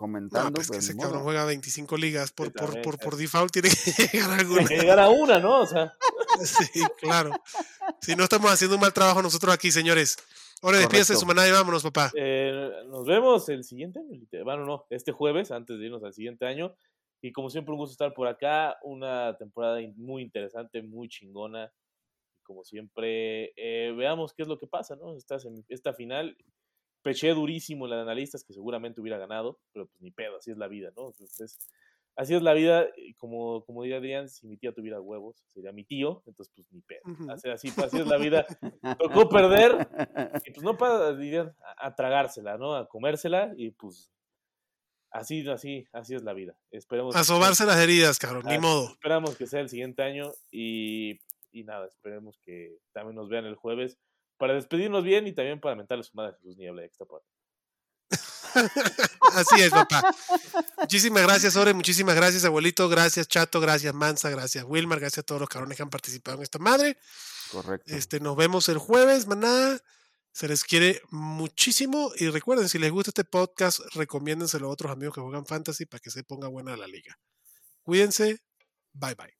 comentando. pues que ese cabrón juega 25 ligas, por, por, por, por, default tiene que <laughs> llegar a alguna. Tiene que llegar a una, ¿no? O sea. <laughs> Sí, claro. Si no estamos haciendo un mal trabajo nosotros aquí, señores. Ahora despídase su manada y vámonos, papá. Eh, nos vemos el siguiente año. Bueno, no, este jueves, antes de irnos al siguiente año. Y como siempre, un gusto estar por acá. Una temporada muy interesante, muy chingona como siempre, eh, veamos qué es lo que pasa, ¿no? Esta, esta final, peché durísimo la de analistas que seguramente hubiera ganado, pero pues ni pedo, así es la vida, ¿no? Entonces, así es la vida, como, como diría Adrián, si mi tía tuviera huevos, sería mi tío, entonces pues ni pedo. Así, así, es la vida. Tocó perder, y pues no para, dirían, a, tragársela, ¿no? A comérsela, y pues así, así, así es la vida. Esperemos. A sobarse las heridas, cabrón, ni modo. Esperamos que sea el siguiente año y y nada, esperemos que también nos vean el jueves para despedirnos bien y también para mentarles su madre a Jesús Niebla extra Así es, papá. Muchísimas gracias, Ore. Muchísimas gracias, abuelito. Gracias, Chato. Gracias, Mansa. Gracias, Wilmar. Gracias a todos los cabrones que han participado en esta madre. Correcto. Este, nos vemos el jueves, maná. Se les quiere muchísimo. Y recuerden, si les gusta este podcast, recomiéndenselo a otros amigos que juegan fantasy para que se ponga buena la liga. Cuídense. Bye bye.